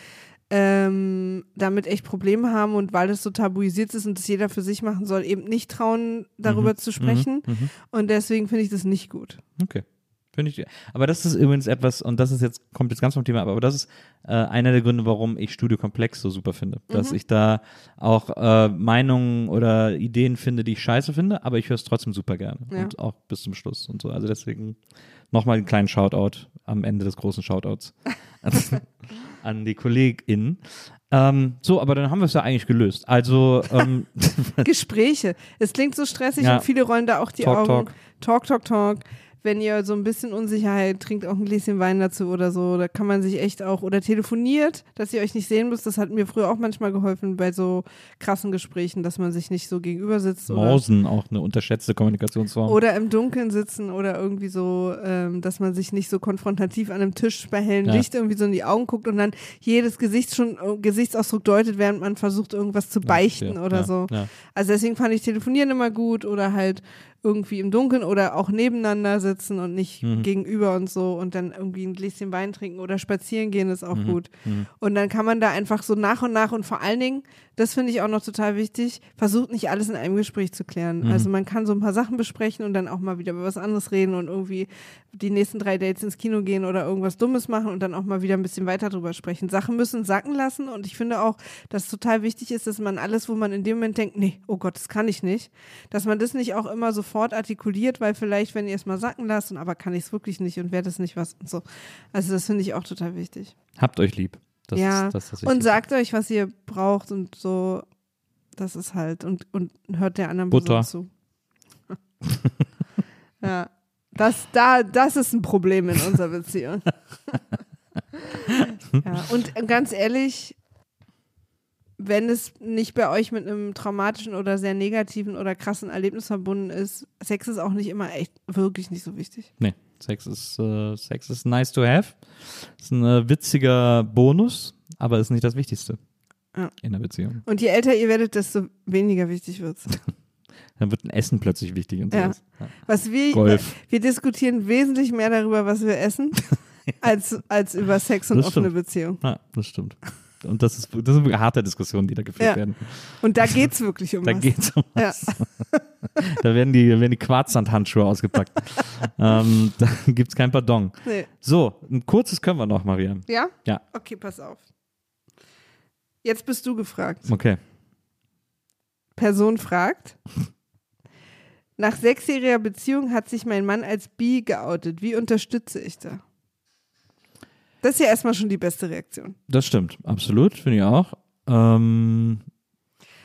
ähm, damit echt Probleme haben und weil es so tabuisiert ist und das jeder für sich machen soll, eben nicht trauen, darüber zu sprechen. Mhm. Und deswegen finde ich das nicht gut. Okay. Finde ich. Aber das ist übrigens etwas, und das ist jetzt, kommt jetzt ganz vom Thema ab, aber das ist äh, einer der Gründe, warum ich Studio Komplex so super finde. Dass Mhm. ich da auch äh, Meinungen oder Ideen finde, die ich scheiße finde, aber ich höre es trotzdem super gerne. Ja. Und auch bis zum Schluss und so. Also deswegen nochmal einen kleinen Shoutout am Ende des großen Shoutouts an die KollegInnen. Ähm, so, aber dann haben wir es ja eigentlich gelöst. Also, ähm, Gespräche. Es klingt so stressig Ja. und viele rollen da auch die Talk, Augen. talk. Talk, talk, talk. Wenn ihr so ein bisschen Unsicherheit, trinkt auch ein Gläschen Wein dazu oder so. Da kann man sich echt auch, oder telefoniert, dass ihr euch nicht sehen müsst. Das hat mir früher auch manchmal geholfen bei so krassen Gesprächen, dass man sich nicht so gegenüber sitzt. Oder, Mausen, auch eine unterschätzte Kommunikationsform. oder im Dunkeln sitzen oder irgendwie so, ähm, dass man sich nicht so konfrontativ an einem Tisch bei hellem Ja. Licht irgendwie so in die Augen guckt und dann jedes Gesicht schon, äh, Gesichtsausdruck deutet, während man versucht, irgendwas zu beichten ja, oder ja, so. Ja. Also deswegen fand ich Telefonieren immer gut oder halt irgendwie im Dunkeln oder auch nebeneinander sitzen und nicht Mhm. gegenüber und so und dann irgendwie ein Gläschen Wein trinken oder spazieren gehen ist auch Mhm. gut. Und dann kann man da einfach so nach und nach und vor allen Dingen, das finde ich auch noch total wichtig, versucht nicht alles in einem Gespräch zu klären. Mhm. Also man kann so ein paar Sachen besprechen und dann auch mal wieder über was anderes reden und irgendwie die nächsten drei Dates ins Kino gehen oder irgendwas Dummes machen und dann auch mal wieder ein bisschen weiter drüber sprechen. Sachen müssen sacken lassen und ich finde auch, dass es total wichtig ist, dass man alles, wo man in dem Moment denkt, nee, oh Gott, das kann ich nicht, dass man das nicht auch immer sofort artikuliert, weil vielleicht, wenn ihr es mal sacken lasst und aber kann ich es wirklich nicht und wäre das nicht was und so. Also das finde ich auch total wichtig. Habt euch lieb. Das ja, ist, das und sagt euch, was ihr braucht und so. Das ist halt und, und hört der anderen Butter. Person zu. ja, das, da, das ist ein Problem in unserer Beziehung. ja, und ganz ehrlich, wenn es nicht bei euch mit einem traumatischen oder sehr negativen oder krassen Erlebnis verbunden ist, Sex ist auch nicht immer echt wirklich nicht so wichtig. Nee, Sex ist, äh, Sex ist nice to have. Ist ein äh, witziger Bonus, aber ist nicht das Wichtigste Ja. in der Beziehung. Und je älter ihr werdet, desto weniger wichtig wird's. Dann wird ein Essen plötzlich wichtig und sowas. Ja. Was wir, Golf. wir diskutieren wesentlich mehr darüber, was wir essen, als, als über Sex und Das offene stimmt. Beziehung. ja, das stimmt. Und das ist, das sind harte Diskussionen, die da geführt Ja. werden. Und da geht's wirklich um Da was. geht's um Ja. was. da werden die, werden die Quarzsandhandschuhe ausgepackt. ähm, da gibt's kein Pardon. Nee. So, ein kurzes können wir noch, Maria. Ja? Ja. Okay, pass auf. Jetzt bist du gefragt. Okay. Person fragt. Nach sechsjähriger Beziehung hat sich mein Mann als bi geoutet. Wie unterstütze ich da? Das ist ja erstmal schon die beste Reaktion. Das stimmt, absolut, finde ich auch. Ähm,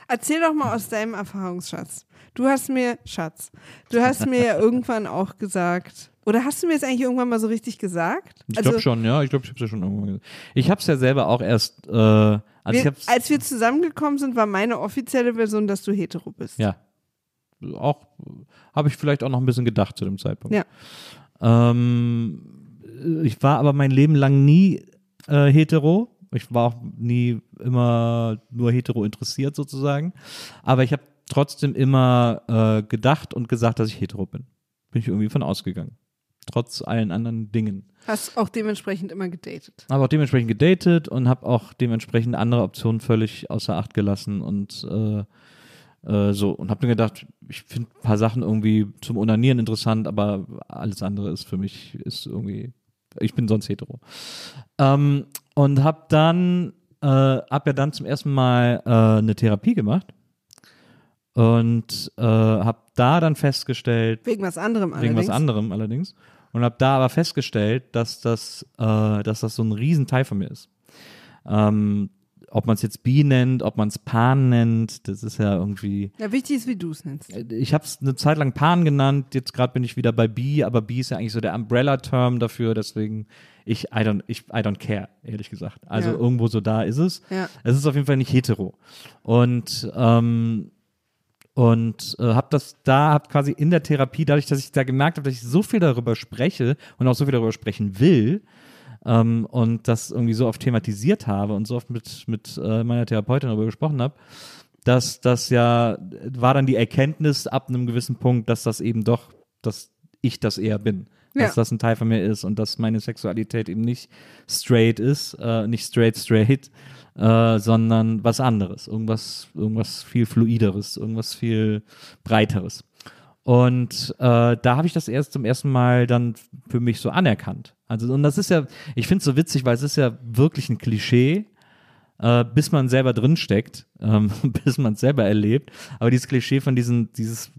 Erzähl doch mal aus deinem Erfahrungsschatz. Du hast mir, Schatz, du hast mir ja irgendwann auch gesagt, oder hast du mir das eigentlich irgendwann mal so richtig gesagt? ich glaube schon, ja, ich glaube, ich habe es ja schon irgendwann gesagt. Ich habe es ja selber auch erst, äh, also wir, als wir zusammengekommen sind, war meine offizielle Version, dass du hetero bist. ja, auch, habe ich vielleicht auch noch ein bisschen gedacht zu dem Zeitpunkt. Ja. Ähm, ich war aber mein Leben lang nie äh, hetero. Ich war auch nie immer nur hetero interessiert sozusagen. Aber ich habe trotzdem immer äh, gedacht und gesagt, dass ich hetero bin. Bin ich irgendwie von ausgegangen. Trotz allen anderen Dingen. Hast auch dementsprechend immer gedatet. Habe auch dementsprechend gedatet und habe auch dementsprechend andere Optionen völlig außer Acht gelassen und äh, äh, so. Und habe mir gedacht, ich finde ein paar Sachen irgendwie zum Onanieren interessant, aber alles andere ist für mich, ist irgendwie, ich bin sonst hetero. Ähm, und habe dann, äh, habe ja dann zum ersten Mal äh, eine Therapie gemacht und äh, habe da dann festgestellt, Wegen was anderem wegen allerdings. was anderem allerdings. Und habe da aber festgestellt, dass das, äh, dass das so ein Riesenteil von mir ist. Ähm, ob man es jetzt Bi nennt, ob man es Pan nennt, das ist ja irgendwie. Ja, wichtig ist, wie du es nennst. Ich habe es eine Zeit lang Pan genannt, jetzt gerade bin ich wieder bei Bi, aber Bi ist ja eigentlich so der Umbrella-Term dafür, deswegen ich I don't, ich, I don't care, ehrlich gesagt. Also Ja. irgendwo so da ist es. Ja. Es ist auf jeden Fall nicht hetero. Und ähm, und äh, habe das da, habe quasi in der Therapie, dadurch, dass ich da gemerkt habe, dass ich so viel darüber spreche und auch so viel darüber sprechen will ähm, und das irgendwie so oft thematisiert habe und so oft mit, mit äh, meiner Therapeutin darüber gesprochen habe, dass das ja, war dann die Erkenntnis ab einem gewissen Punkt, dass das eben doch, dass ich das eher bin. Dass Ja. das ein Teil von mir ist und dass meine Sexualität eben nicht straight ist, äh, nicht straight straight, äh, sondern was anderes, irgendwas, irgendwas viel fluideres, irgendwas viel breiteres. Und äh, da habe ich das erst zum ersten Mal dann für mich so anerkannt. Also, und das ist ja, ich finde es so witzig, weil es ist ja wirklich ein Klischee, äh, bis man selber drinsteckt, ähm, bis man es selber erlebt. Aber dieses Klischee von diesen, dieses,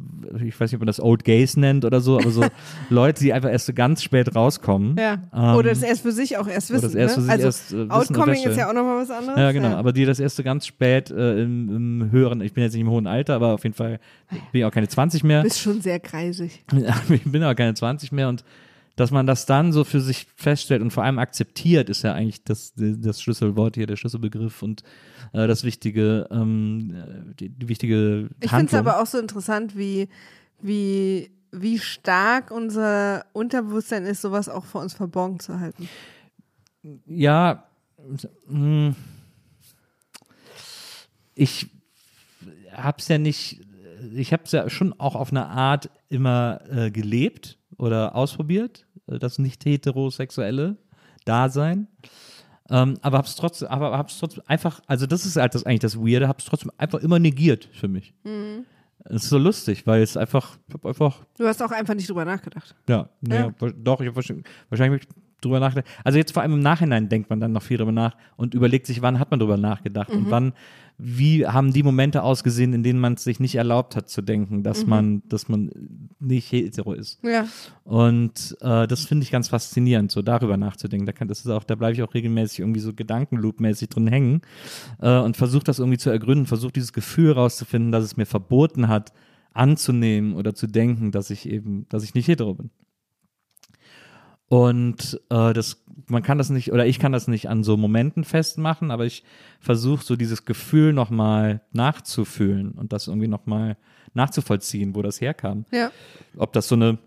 ich weiß nicht, ob man das Old Gays nennt oder so, aber so Leute, die einfach erst so ganz spät rauskommen. Ja. Ähm, oder das erst für sich auch erst oder wissen. das erst für ne? sich also erst, äh, Outcoming ist ja auch nochmal was anderes. Ja, genau. Aber die das erste ganz spät äh, im, im höheren, ich bin jetzt nicht im hohen Alter, aber auf jeden Fall bin ich auch keine 20 mehr. Du bist schon sehr kreisig. ich bin aber keine 20 mehr und dass man das dann so für sich feststellt und vor allem akzeptiert, ist ja eigentlich das, das Schlüsselwort hier, der Schlüsselbegriff und äh, das wichtige, ähm, die, die wichtige Ich finde es aber auch so interessant, wie, wie, wie stark unser Unterbewusstsein ist, sowas auch vor uns verborgen zu halten. Ja, mh, ich hab's ja nicht, ich hab's ja schon auch auf eine Art immer äh, gelebt oder ausprobiert, das nicht heterosexuelle Dasein. Ähm, aber hab's trotzdem, aber hab's trotzdem einfach, also das ist halt das eigentlich das Weirde, hab's trotzdem einfach immer negiert für mich. Es ist so lustig, weil es einfach, ich hab einfach Du hast auch einfach nicht drüber nachgedacht. ja, nee, Ja. doch, ich hab wahrscheinlich, wahrscheinlich drüber nachgedacht. Also jetzt vor allem im Nachhinein denkt man dann noch viel drüber nach und überlegt sich, wann hat man drüber nachgedacht Mhm. und wann, wie haben die Momente ausgesehen, in denen man es sich nicht erlaubt hat zu denken, dass Mhm. man, dass man nicht hetero ist. Ja. Und äh, das finde ich ganz faszinierend, so darüber nachzudenken. Da kann, das ist auch, da bleibe ich auch regelmäßig irgendwie so Gedankenloop-mäßig drin hängen äh, und versuche das irgendwie zu ergründen, versuche dieses Gefühl rauszufinden, dass es mir verboten hat, anzunehmen oder zu denken, dass ich eben, dass ich nicht hetero bin. Und äh, das, man kann das nicht, oder ich kann das nicht an so Momenten festmachen, aber ich versuche so dieses Gefühl nochmal nachzufühlen und das irgendwie nochmal nachzuvollziehen, wo das herkam Ja. ob das so eine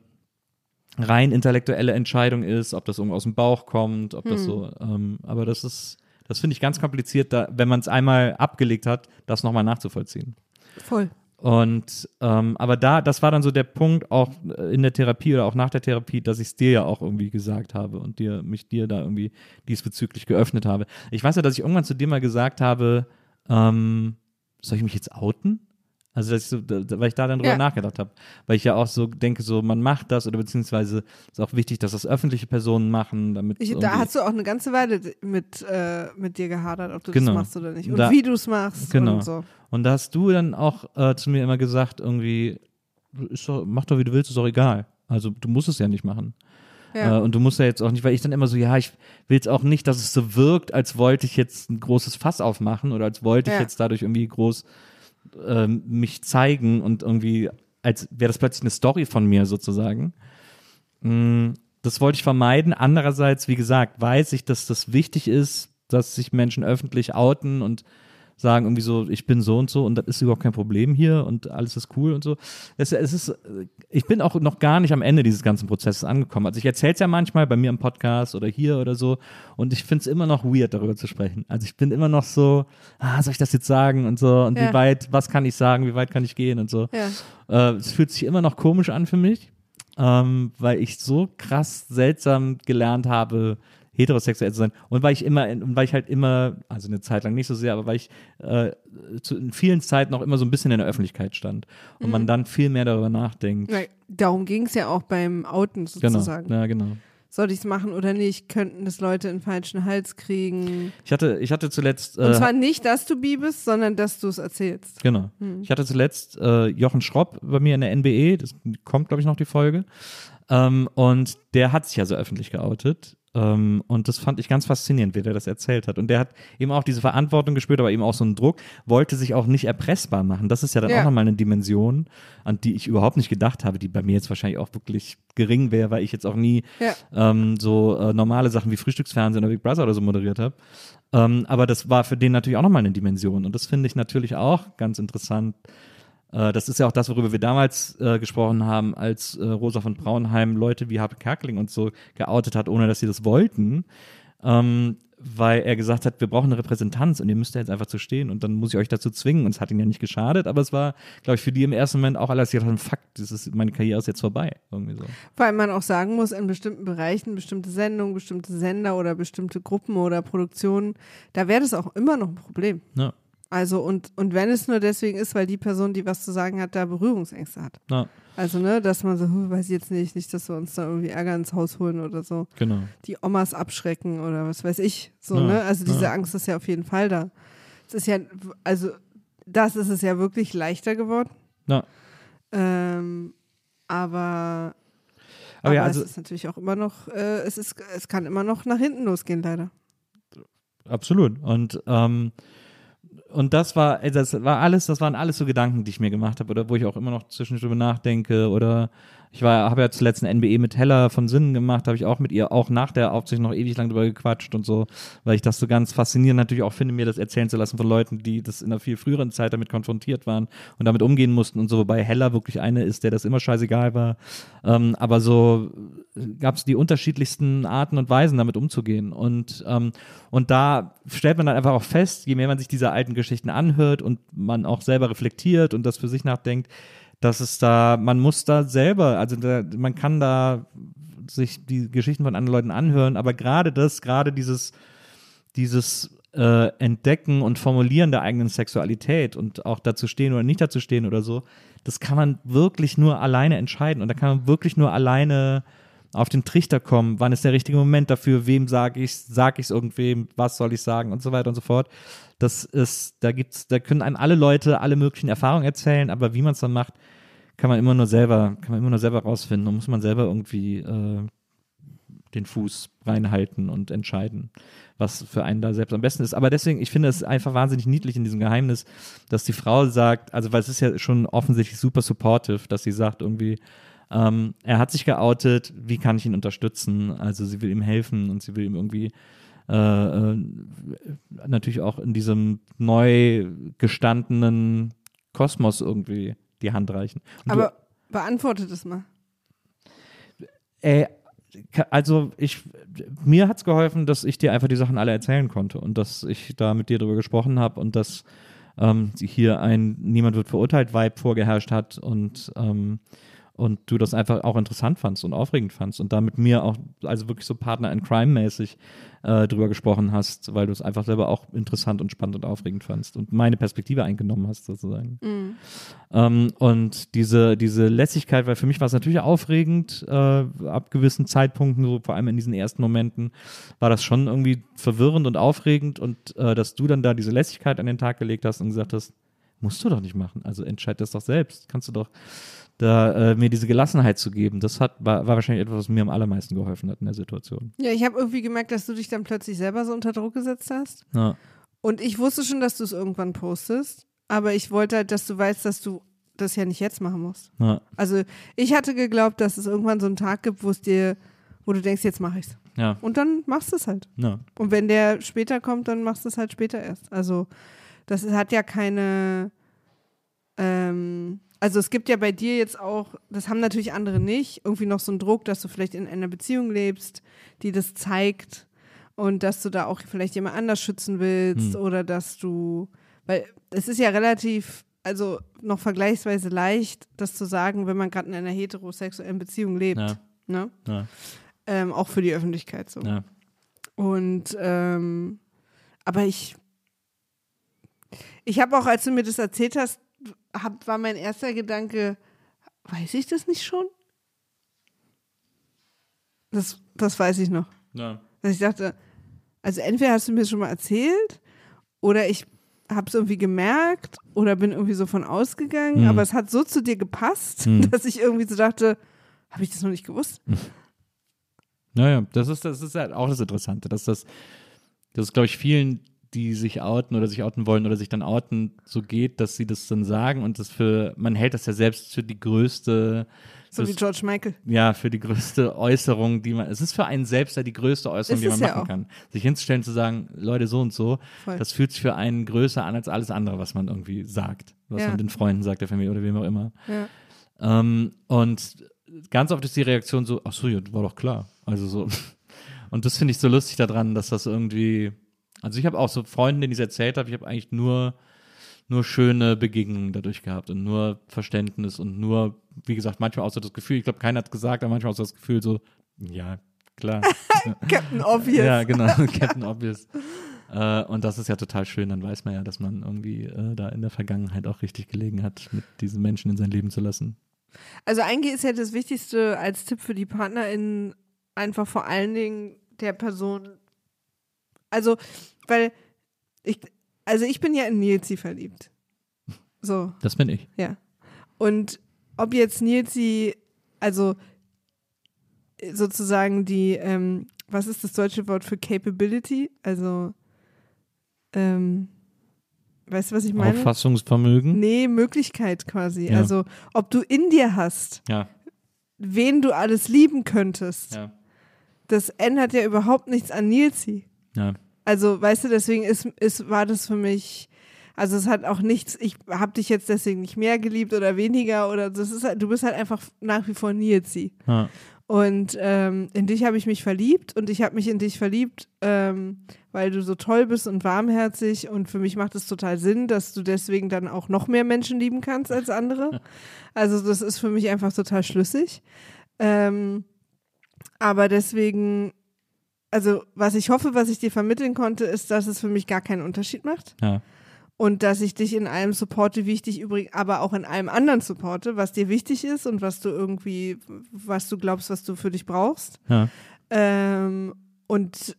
rein intellektuelle Entscheidung ist, ob das irgendwo aus dem Bauch kommt, ob das so, ähm, aber das ist, das finde ich ganz kompliziert, da, wenn man es einmal abgelegt hat, das nochmal nachzuvollziehen. Voll. Und ähm, aber da, das war dann so der Punkt auch in der Therapie oder auch nach der Therapie, dass ich es dir ja auch irgendwie gesagt habe und dir mich dir da irgendwie diesbezüglich geöffnet habe. Ich weiß ja, dass ich irgendwann zu dir mal gesagt habe, ähm, soll ich mich jetzt outen? Also, ich so, da, weil ich da dann drüber Ja. nachgedacht habe. Weil ich ja auch so denke, so man macht das oder beziehungsweise ist auch wichtig, dass das öffentliche Personen machen, damit Ich, da hast du auch eine ganze Weile mit, äh, mit dir gehadert, ob du Genau. das machst oder nicht. Und Da- wie du es machst Genau. und so. Und da hast du dann auch äh, zu mir immer gesagt, irgendwie, doch, mach doch wie du willst, ist doch egal. Also du musst es ja nicht machen. Ja. Äh, und du musst ja jetzt auch nicht, weil ich dann immer so, ja, ich will jetzt auch nicht, dass es so wirkt, als wollte ich jetzt ein großes Fass aufmachen oder als wollte ich Ja. jetzt dadurch irgendwie groß ähm, mich zeigen und irgendwie, als wäre das plötzlich eine Story von mir sozusagen. Mm, Das wollte ich vermeiden. Andererseits, wie gesagt, weiß ich, dass das wichtig ist, dass sich Menschen öffentlich outen und sagen irgendwie so, ich bin so und so und das ist überhaupt kein Problem hier und alles ist cool und so. Es, es ist, ich bin auch noch gar nicht am Ende dieses ganzen Prozesses angekommen. Also ich erzähle es ja manchmal bei mir im Podcast oder hier oder so und ich finde es immer noch weird, darüber zu sprechen. Also ich bin immer noch so, ah, soll ich das jetzt sagen und so und Ja. wie weit, was kann ich sagen, wie weit kann ich gehen und so. Ja. Äh, es fühlt sich immer noch komisch an für mich, ähm, weil ich so krass seltsam gelernt habe, heterosexuell zu sein. Und weil ich immer, und weil ich halt immer, also eine Zeit lang nicht so sehr, aber weil ich äh, zu, in vielen Zeiten auch immer so ein bisschen in der Öffentlichkeit stand und Mhm. man dann viel mehr darüber nachdenkt. Ja, Darum ging es ja auch beim Outen Genau, sozusagen. ja, genau. Soll ich es machen oder nicht? Könnten das Leute in den falschen Hals kriegen? Ich hatte, ich hatte zuletzt. Und äh, zwar nicht, dass du bi bist, sondern dass du es erzählst. Genau. Hm. Ich hatte zuletzt äh, Jochen Schropp bei mir in der NBE, das kommt, glaube ich, noch die Folge. Ähm, und der hat sich also öffentlich geoutet. Ähm, und das fand ich ganz faszinierend, wie der das erzählt hat. Und der hat eben auch diese Verantwortung gespürt, aber eben auch so einen Druck, wollte sich auch nicht erpressbar machen. Das ist ja dann Ja. auch nochmal eine Dimension, an die ich überhaupt nicht gedacht habe, die bei mir jetzt wahrscheinlich auch wirklich gering wäre, weil ich jetzt auch nie Ja. ähm, so äh, normale Sachen wie Frühstücksfernsehen oder Big Brother oder so moderiert habe. Ähm, aber das war für den natürlich auch nochmal eine Dimension. Und das finde ich natürlich auch ganz interessant. Äh, das ist ja auch das, worüber wir damals äh, gesprochen haben, als äh, Rosa von Braunheim Leute wie Habe Kerkeling und so geoutet hat, ohne dass sie das wollten. Ähm, weil er gesagt hat, wir brauchen eine Repräsentanz und ihr müsst jetzt einfach zu stehen und dann muss ich euch dazu zwingen. Und es hat ihnen ja nicht geschadet, aber es war, glaube ich, für die im ersten Moment auch alles, haben, fuck, das ist, meine Karriere ist jetzt vorbei. Irgendwie so. Weil man auch sagen muss, in bestimmten Bereichen, bestimmte Sendungen, bestimmte Sender oder bestimmte Gruppen oder Produktionen, da wäre das auch immer noch ein Problem. Ja, Also und, und wenn es nur deswegen ist, weil die Person, die was zu sagen hat, da Berührungsängste hat. ja, Also, ne, dass man so, weiß ich jetzt nicht, nicht, dass wir uns da irgendwie Ärger ins Haus holen oder so. genau. Die Omas abschrecken oder was weiß ich. So, Ja, ne? Also diese ja. Angst ist ja auf jeden Fall da. Es ist ja, also das ist es ja wirklich leichter geworden. Ja. Ähm, aber Aber ja, aber also es ist natürlich auch immer noch, äh, es ist, es kann immer noch nach hinten losgehen, leider. Absolut. Und, ähm, und das war, ey, das war alles, das waren alles so Gedanken, die ich mir gemacht habe oder wo ich auch immer noch zwischendurch drüber nachdenke oder ich habe ja zuletzt ein NBE mit Hella von Sinnen gemacht, habe ich auch mit ihr auch nach der Aufsicht noch ewig lang drüber gequatscht und so, weil ich das so ganz faszinierend natürlich auch finde, mir das erzählen zu lassen von Leuten, die das in einer viel früheren Zeit damit konfrontiert waren und damit umgehen mussten und so, wobei Hella wirklich eine ist, der das immer scheißegal war. Ähm, aber so gab es die unterschiedlichsten Arten und Weisen, damit umzugehen. Und, ähm, und da stellt man dann einfach auch fest, je mehr man sich diese alten Geschichten anhört und man auch selber reflektiert und das für sich nachdenkt, dass es da, man muss da selber, also da, man kann da sich die Geschichten von anderen Leuten anhören, aber gerade das, gerade dieses, dieses äh, Entdecken und Formulieren der eigenen Sexualität und auch dazu stehen oder nicht dazu stehen oder so, das kann man wirklich nur alleine entscheiden und da kann man wirklich nur alleine auf den Trichter kommen, wann ist der richtige Moment dafür, wem sage ich, sage ich es irgendwem, was soll ich sagen und so weiter und so fort. Das ist, da gibt's, da können einem alle Leute alle möglichen Erfahrungen erzählen, aber wie man es dann macht, kann man immer nur selber, kann man immer nur selber rausfinden und muss man selber irgendwie äh, den Fuß reinhalten und entscheiden, was für einen da selbst am besten ist. Aber deswegen, ich finde es einfach wahnsinnig niedlich in diesem Geheimnis, dass die Frau sagt, also weil es ist ja schon offensichtlich super supportive, dass sie sagt irgendwie, ähm, er hat sich geoutet, wie kann ich ihn unterstützen? Also sie will ihm helfen und sie will ihm irgendwie äh, äh, natürlich auch in diesem neu gestandenen Kosmos irgendwie die Hand reichen. Und Aber beantwortet es mal. du, äh, also ich, mir hat es geholfen, dass ich dir einfach die Sachen alle erzählen konnte und dass ich da mit dir drüber gesprochen habe und dass ähm, hier ein Niemand wird verurteilt Vibe vorgeherrscht hat und ähm, und du das einfach auch interessant fandst und aufregend fandst und da mit mir auch, also wirklich so Partner in Crime-mäßig äh, drüber gesprochen hast, weil du es einfach selber auch interessant und spannend und aufregend fandst und meine Perspektive eingenommen hast, sozusagen. Ähm, und diese, diese Lässigkeit, weil für mich war es natürlich aufregend, äh, ab gewissen Zeitpunkten, so vor allem in diesen ersten Momenten, war das schon irgendwie verwirrend und aufregend und äh, dass du dann da diese Lässigkeit an den Tag gelegt hast und gesagt hast, musst du doch nicht machen, also entscheid das doch selbst, kannst du doch da äh, mir diese Gelassenheit zu geben, das hat, war, war wahrscheinlich etwas, was mir am allermeisten geholfen hat in der Situation. Ja, ich habe irgendwie gemerkt, dass du dich dann plötzlich selber so unter Druck gesetzt hast. Ja, Und ich wusste schon, dass du es irgendwann postest. Aber ich wollte halt, dass du weißt, dass du das ja nicht jetzt machen musst. ja, Also ich hatte geglaubt, dass es irgendwann so einen Tag gibt, wo es dir, wo du denkst, jetzt mache ich's. ja, Und dann machst du es halt. ja, Und wenn der später kommt, dann machst du es halt später erst. Also das hat ja keine, ähm, also es gibt ja bei dir jetzt auch, das haben natürlich andere nicht, irgendwie noch so einen Druck, dass du vielleicht in einer Beziehung lebst, die das zeigt und dass du da auch vielleicht jemand anders schützen willst Hm. oder dass du, weil es ist ja relativ, also noch vergleichsweise leicht, das zu sagen, wenn man gerade in einer heterosexuellen Beziehung lebt. Ja. Ne? ja, Ähm, auch für die Öffentlichkeit so. ja. Und ähm, aber ich, ich habe auch, als du mir das erzählt hast, hab, war mein erster Gedanke, weiß ich das nicht schon? Das, das weiß ich noch. ja. Dass ich dachte, also entweder hast du mir schon mal erzählt oder ich habe es irgendwie gemerkt oder bin irgendwie so von ausgegangen, Hm. aber es hat so zu dir gepasst, Hm. dass ich irgendwie so dachte, habe ich das noch nicht gewusst? Naja, das ist, das ist halt auch das Interessante, dass das, das ist, glaube ich, vielen, die sich outen oder sich outen wollen oder sich dann outen, so geht, dass sie das dann sagen und das für, man hält das ja selbst für die größte, So wie das- George Michael. ja, für die größte Äußerung, die man, es ist für einen selbst ja die größte Äußerung, Ist die man es ja machen auch. kann. Sich hinzustellen, zu sagen, Leute, so und so, Voll. das fühlt sich für einen größer an als alles andere, was man irgendwie sagt, was Ja. man den Freunden sagt, der Familie oder wem auch immer. Ja. Ähm, und ganz oft ist die Reaktion so, ach so, ja, war doch klar. Also so. Und das finde ich so lustig daran, dass das irgendwie, also ich habe auch so Freunden, denen ich es erzählt habe, ich habe eigentlich nur, nur schöne Begegnungen dadurch gehabt und nur Verständnis und nur, wie gesagt, manchmal auch so das Gefühl, ich glaube, keiner hat gesagt, aber manchmal auch so das Gefühl so, ja, klar. Captain Obvious. Ja, genau, Captain Obvious. Äh, und das ist ja total schön, dann weiß man ja, dass man irgendwie äh, da in der Vergangenheit auch richtig gelegen hat, mit diesen Menschen in sein Leben zu lassen. Also eigentlich ist ja das Wichtigste als Tipp für die PartnerInnen einfach vor allen Dingen der Person, also, weil ich, also ich bin ja in Nilsi verliebt. So, Das bin ich. ja. Und ob jetzt Nilsi, also sozusagen die, ähm, was ist das deutsche Wort für Capability? Also, ähm, weißt du, was ich meine? Auffassungsvermögen. Nee, Möglichkeit quasi. Ja. Also, ob du in dir hast, Ja, wen du alles lieben könntest, ja, das ändert ja überhaupt nichts an Nilsi. Ja. Also, weißt du, deswegen ist, ist, war das für mich, also es hat auch nichts, ich habe dich jetzt deswegen nicht mehr geliebt oder weniger oder das ist halt, du bist halt einfach nach wie vor Nilsi. ja. Und ähm, in dich habe ich mich verliebt und ich habe mich in dich verliebt, ähm, weil du so toll bist und warmherzig und für mich macht es total Sinn, dass du deswegen dann auch noch mehr Menschen lieben kannst als andere. Also das ist für mich einfach total schlüssig. Ähm, aber deswegen, also was ich hoffe, was ich dir vermitteln konnte, ist, dass es für mich gar keinen Unterschied macht ja. und dass ich dich in allem supporte, wie ich dich übrigens, aber auch in allem anderen supporte, was dir wichtig ist und was du irgendwie, was du glaubst, was du für dich brauchst. ja. Ähm, und,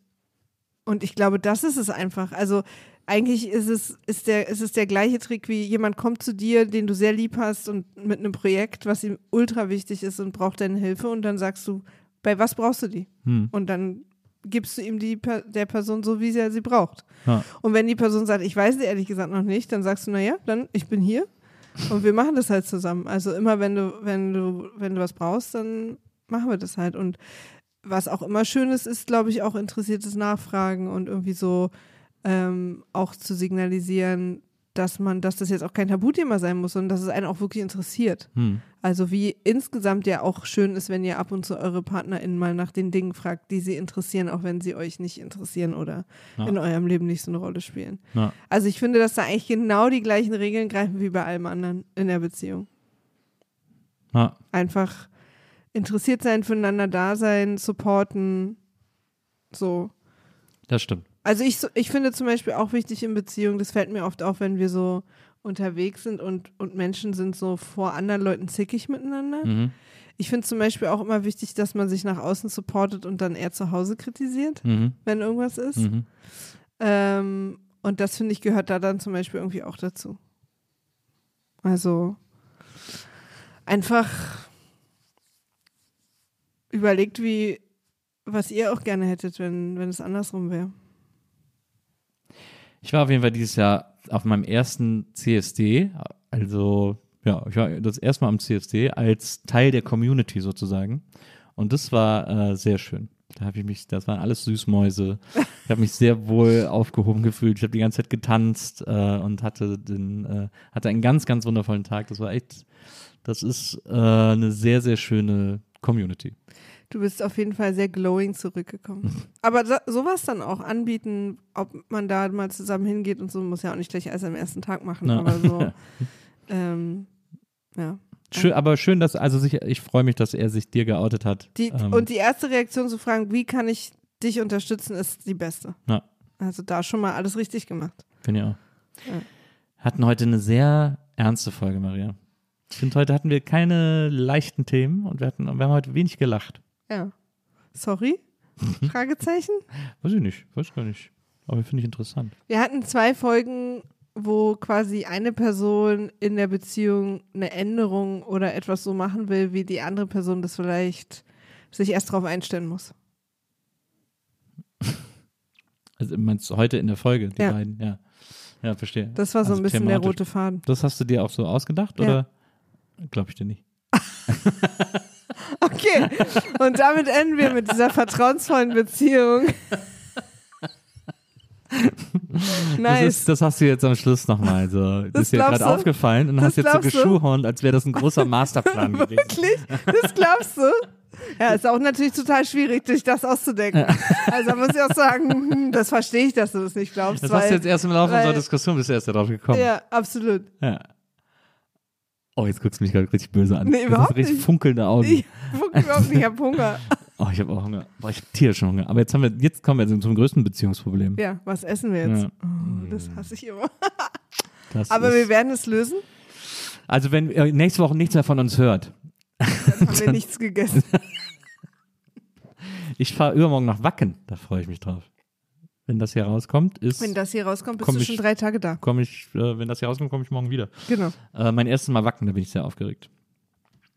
und ich glaube, das ist es einfach. Also eigentlich ist es, ist, der, ist es der gleiche Trick, wie jemand kommt zu dir, den du sehr lieb hast und mit einem Projekt, was ihm ultra wichtig ist und braucht deine Hilfe und dann sagst du, bei was brauchst du die? Hm. Und dann gibst du ihm die der Person so, wie sie sie braucht. Ja. Und wenn die Person sagt, ich weiß sie ehrlich gesagt noch nicht, dann sagst du, naja, dann ich bin hier und wir machen das halt zusammen. Also immer wenn du, wenn du, wenn du was brauchst, dann machen wir das halt. Und was auch immer schön ist, ist, glaube ich, auch interessiertes Nachfragen und irgendwie so ähm, auch zu signalisieren, dass man, dass das jetzt auch kein Tabuthema sein muss, sondern dass es einen auch wirklich interessiert. Hm. Also wie insgesamt ja auch schön ist, wenn ihr ab und zu eure PartnerInnen mal nach den Dingen fragt, die sie interessieren, auch wenn sie euch nicht interessieren oder Ja. in eurem Leben nicht so eine Rolle spielen. Ja. Also ich finde, dass da eigentlich genau die gleichen Regeln greifen wie bei allem anderen in der Beziehung. Ja. Einfach interessiert sein, füreinander da sein, supporten, so. Das stimmt. Also ich, ich finde zum Beispiel auch wichtig in Beziehungen, das fällt mir oft auf, wenn wir so unterwegs sind und, und Menschen sind so vor anderen Leuten zickig miteinander. Mhm. Ich finde zum Beispiel auch immer wichtig, dass man sich nach außen supportet und dann eher zu Hause kritisiert, Mhm. wenn irgendwas ist. Mhm. Ähm, und das finde ich gehört da dann zum Beispiel irgendwie auch dazu. Also einfach überlegt, wie was ihr auch gerne hättet, wenn, wenn es andersrum wäre. Ich war auf jeden Fall dieses Jahr auf meinem ersten CSD, also ja, ich war das erste Mal am CSD als Teil der Community sozusagen. Und das war äh, sehr schön. Da habe ich mich, das waren alles Süßmäuse. Ich habe mich sehr wohl aufgehoben gefühlt. Ich habe die ganze Zeit getanzt äh, und hatte den, äh, hatte einen ganz, ganz wundervollen Tag. Das war echt, das ist äh, eine sehr, sehr schöne Community. Du bist auf jeden Fall sehr glowing zurückgekommen. Aber so, sowas dann auch anbieten, ob man da mal zusammen hingeht und so, muss ja auch nicht gleich alles am ersten Tag machen, Na. aber so, ähm, ja. Schön, aber schön, dass, also sich, ich freue mich, dass er sich dir geoutet hat. Die, Ähm, und die erste Reaktion zu fragen, wie kann ich dich unterstützen, ist die beste. Ja. Also da schon mal alles richtig gemacht. Finde ich auch. Ja. Hatten heute eine sehr ernste Folge, Maria. Ich finde, heute hatten wir keine leichten Themen und wir, hatten, wir haben heute wenig gelacht. Ja. Sorry? Mhm. Fragezeichen? Weiß ich nicht, weiß gar nicht. Aber finde ich interessant. Wir hatten zwei Folgen, wo quasi eine Person in der Beziehung eine Änderung oder etwas so machen will, wie die andere Person das vielleicht sich erst darauf einstellen muss. Also meinst du heute in der Folge, die Ja. beiden, ja. Ja, verstehe. Das war so Also ein bisschen der rote Faden. Das hast du dir auch so ausgedacht Ja. oder glaube ich dir nicht? Okay, und damit enden wir mit dieser vertrauensvollen Beziehung. Das, nice. ist, das hast du jetzt am Schluss nochmal so. Das, Das ist dir gerade aufgefallen und Das hast jetzt so geschuhhornt, als wäre das ein großer Masterplan gewesen. Wirklich? Das glaubst du? Ja, ist auch natürlich total schwierig, sich das auszudenken. Also da muss ich auch sagen, hm, das verstehe ich, dass du das nicht glaubst. Das weil, hast du jetzt erst im Laufe weil- unserer Diskussion bist du erst darauf gekommen. Ja, absolut. Ja. Oh, jetzt guckst du mich gerade richtig böse an. Nee, das überhaupt sind richtig nicht. funkelnde Augen. Ich guck überhaupt nicht, ich hab Hunger. Oh, ich habe auch Hunger. Boah, ich habe tierischen Hunger. Aber jetzt haben wir, jetzt kommen wir zum größten Beziehungsproblem. Ja, was essen wir jetzt? Ja. Oh, das hasse ich immer. Das Aber wir werden es lösen. also wenn ihr nächste Woche nichts mehr von uns hört, Dann haben wir nichts gegessen. ich fahre übermorgen nach Wacken. Da freue ich mich drauf. Wenn das hier rauskommt, ist Wenn das hier rauskommt, bist Komm du ich- schon drei Tage da. komme ich, äh, wenn das hier rauskommt, komme ich morgen wieder. Genau. Äh, mein erstes Mal Wacken, da bin ich sehr aufgeregt.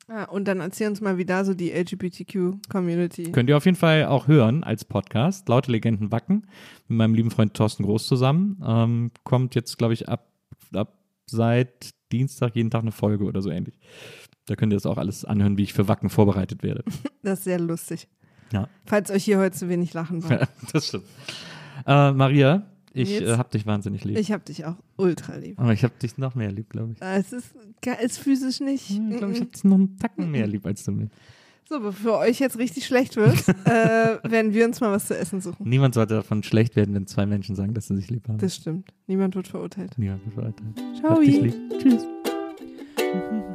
Ah, und dann erzähl uns mal, wie da so die LGBTQ-Community. Könnt ihr auf jeden Fall auch hören als Podcast. Laute Legenden Wacken mit meinem lieben Freund Thorsten Groß zusammen. Ähm, kommt jetzt, glaube ich, ab, ab seit Dienstag jeden Tag eine Folge oder so ähnlich. Da könnt ihr das auch alles anhören, wie ich für Wacken vorbereitet werde. Das ist sehr lustig. Ja. Falls euch hier heute zu wenig lachen war. das stimmt. Äh, Maria, ich äh, hab dich wahnsinnig lieb. Ich hab dich auch ultra lieb. Aber ich hab dich noch mehr lieb, glaube ich. Ah, Es ist, ist physisch nicht. Ich glaube, ich hab dich noch einen Tacken mehr lieb als du mich. So, bevor euch jetzt richtig schlecht wird, äh, werden wir uns mal was zu essen suchen. Niemand sollte davon schlecht werden, wenn zwei Menschen sagen, dass sie sich lieb haben. Das stimmt. Niemand wird verurteilt. Niemand wird verurteilt. Ciao. Tschüss.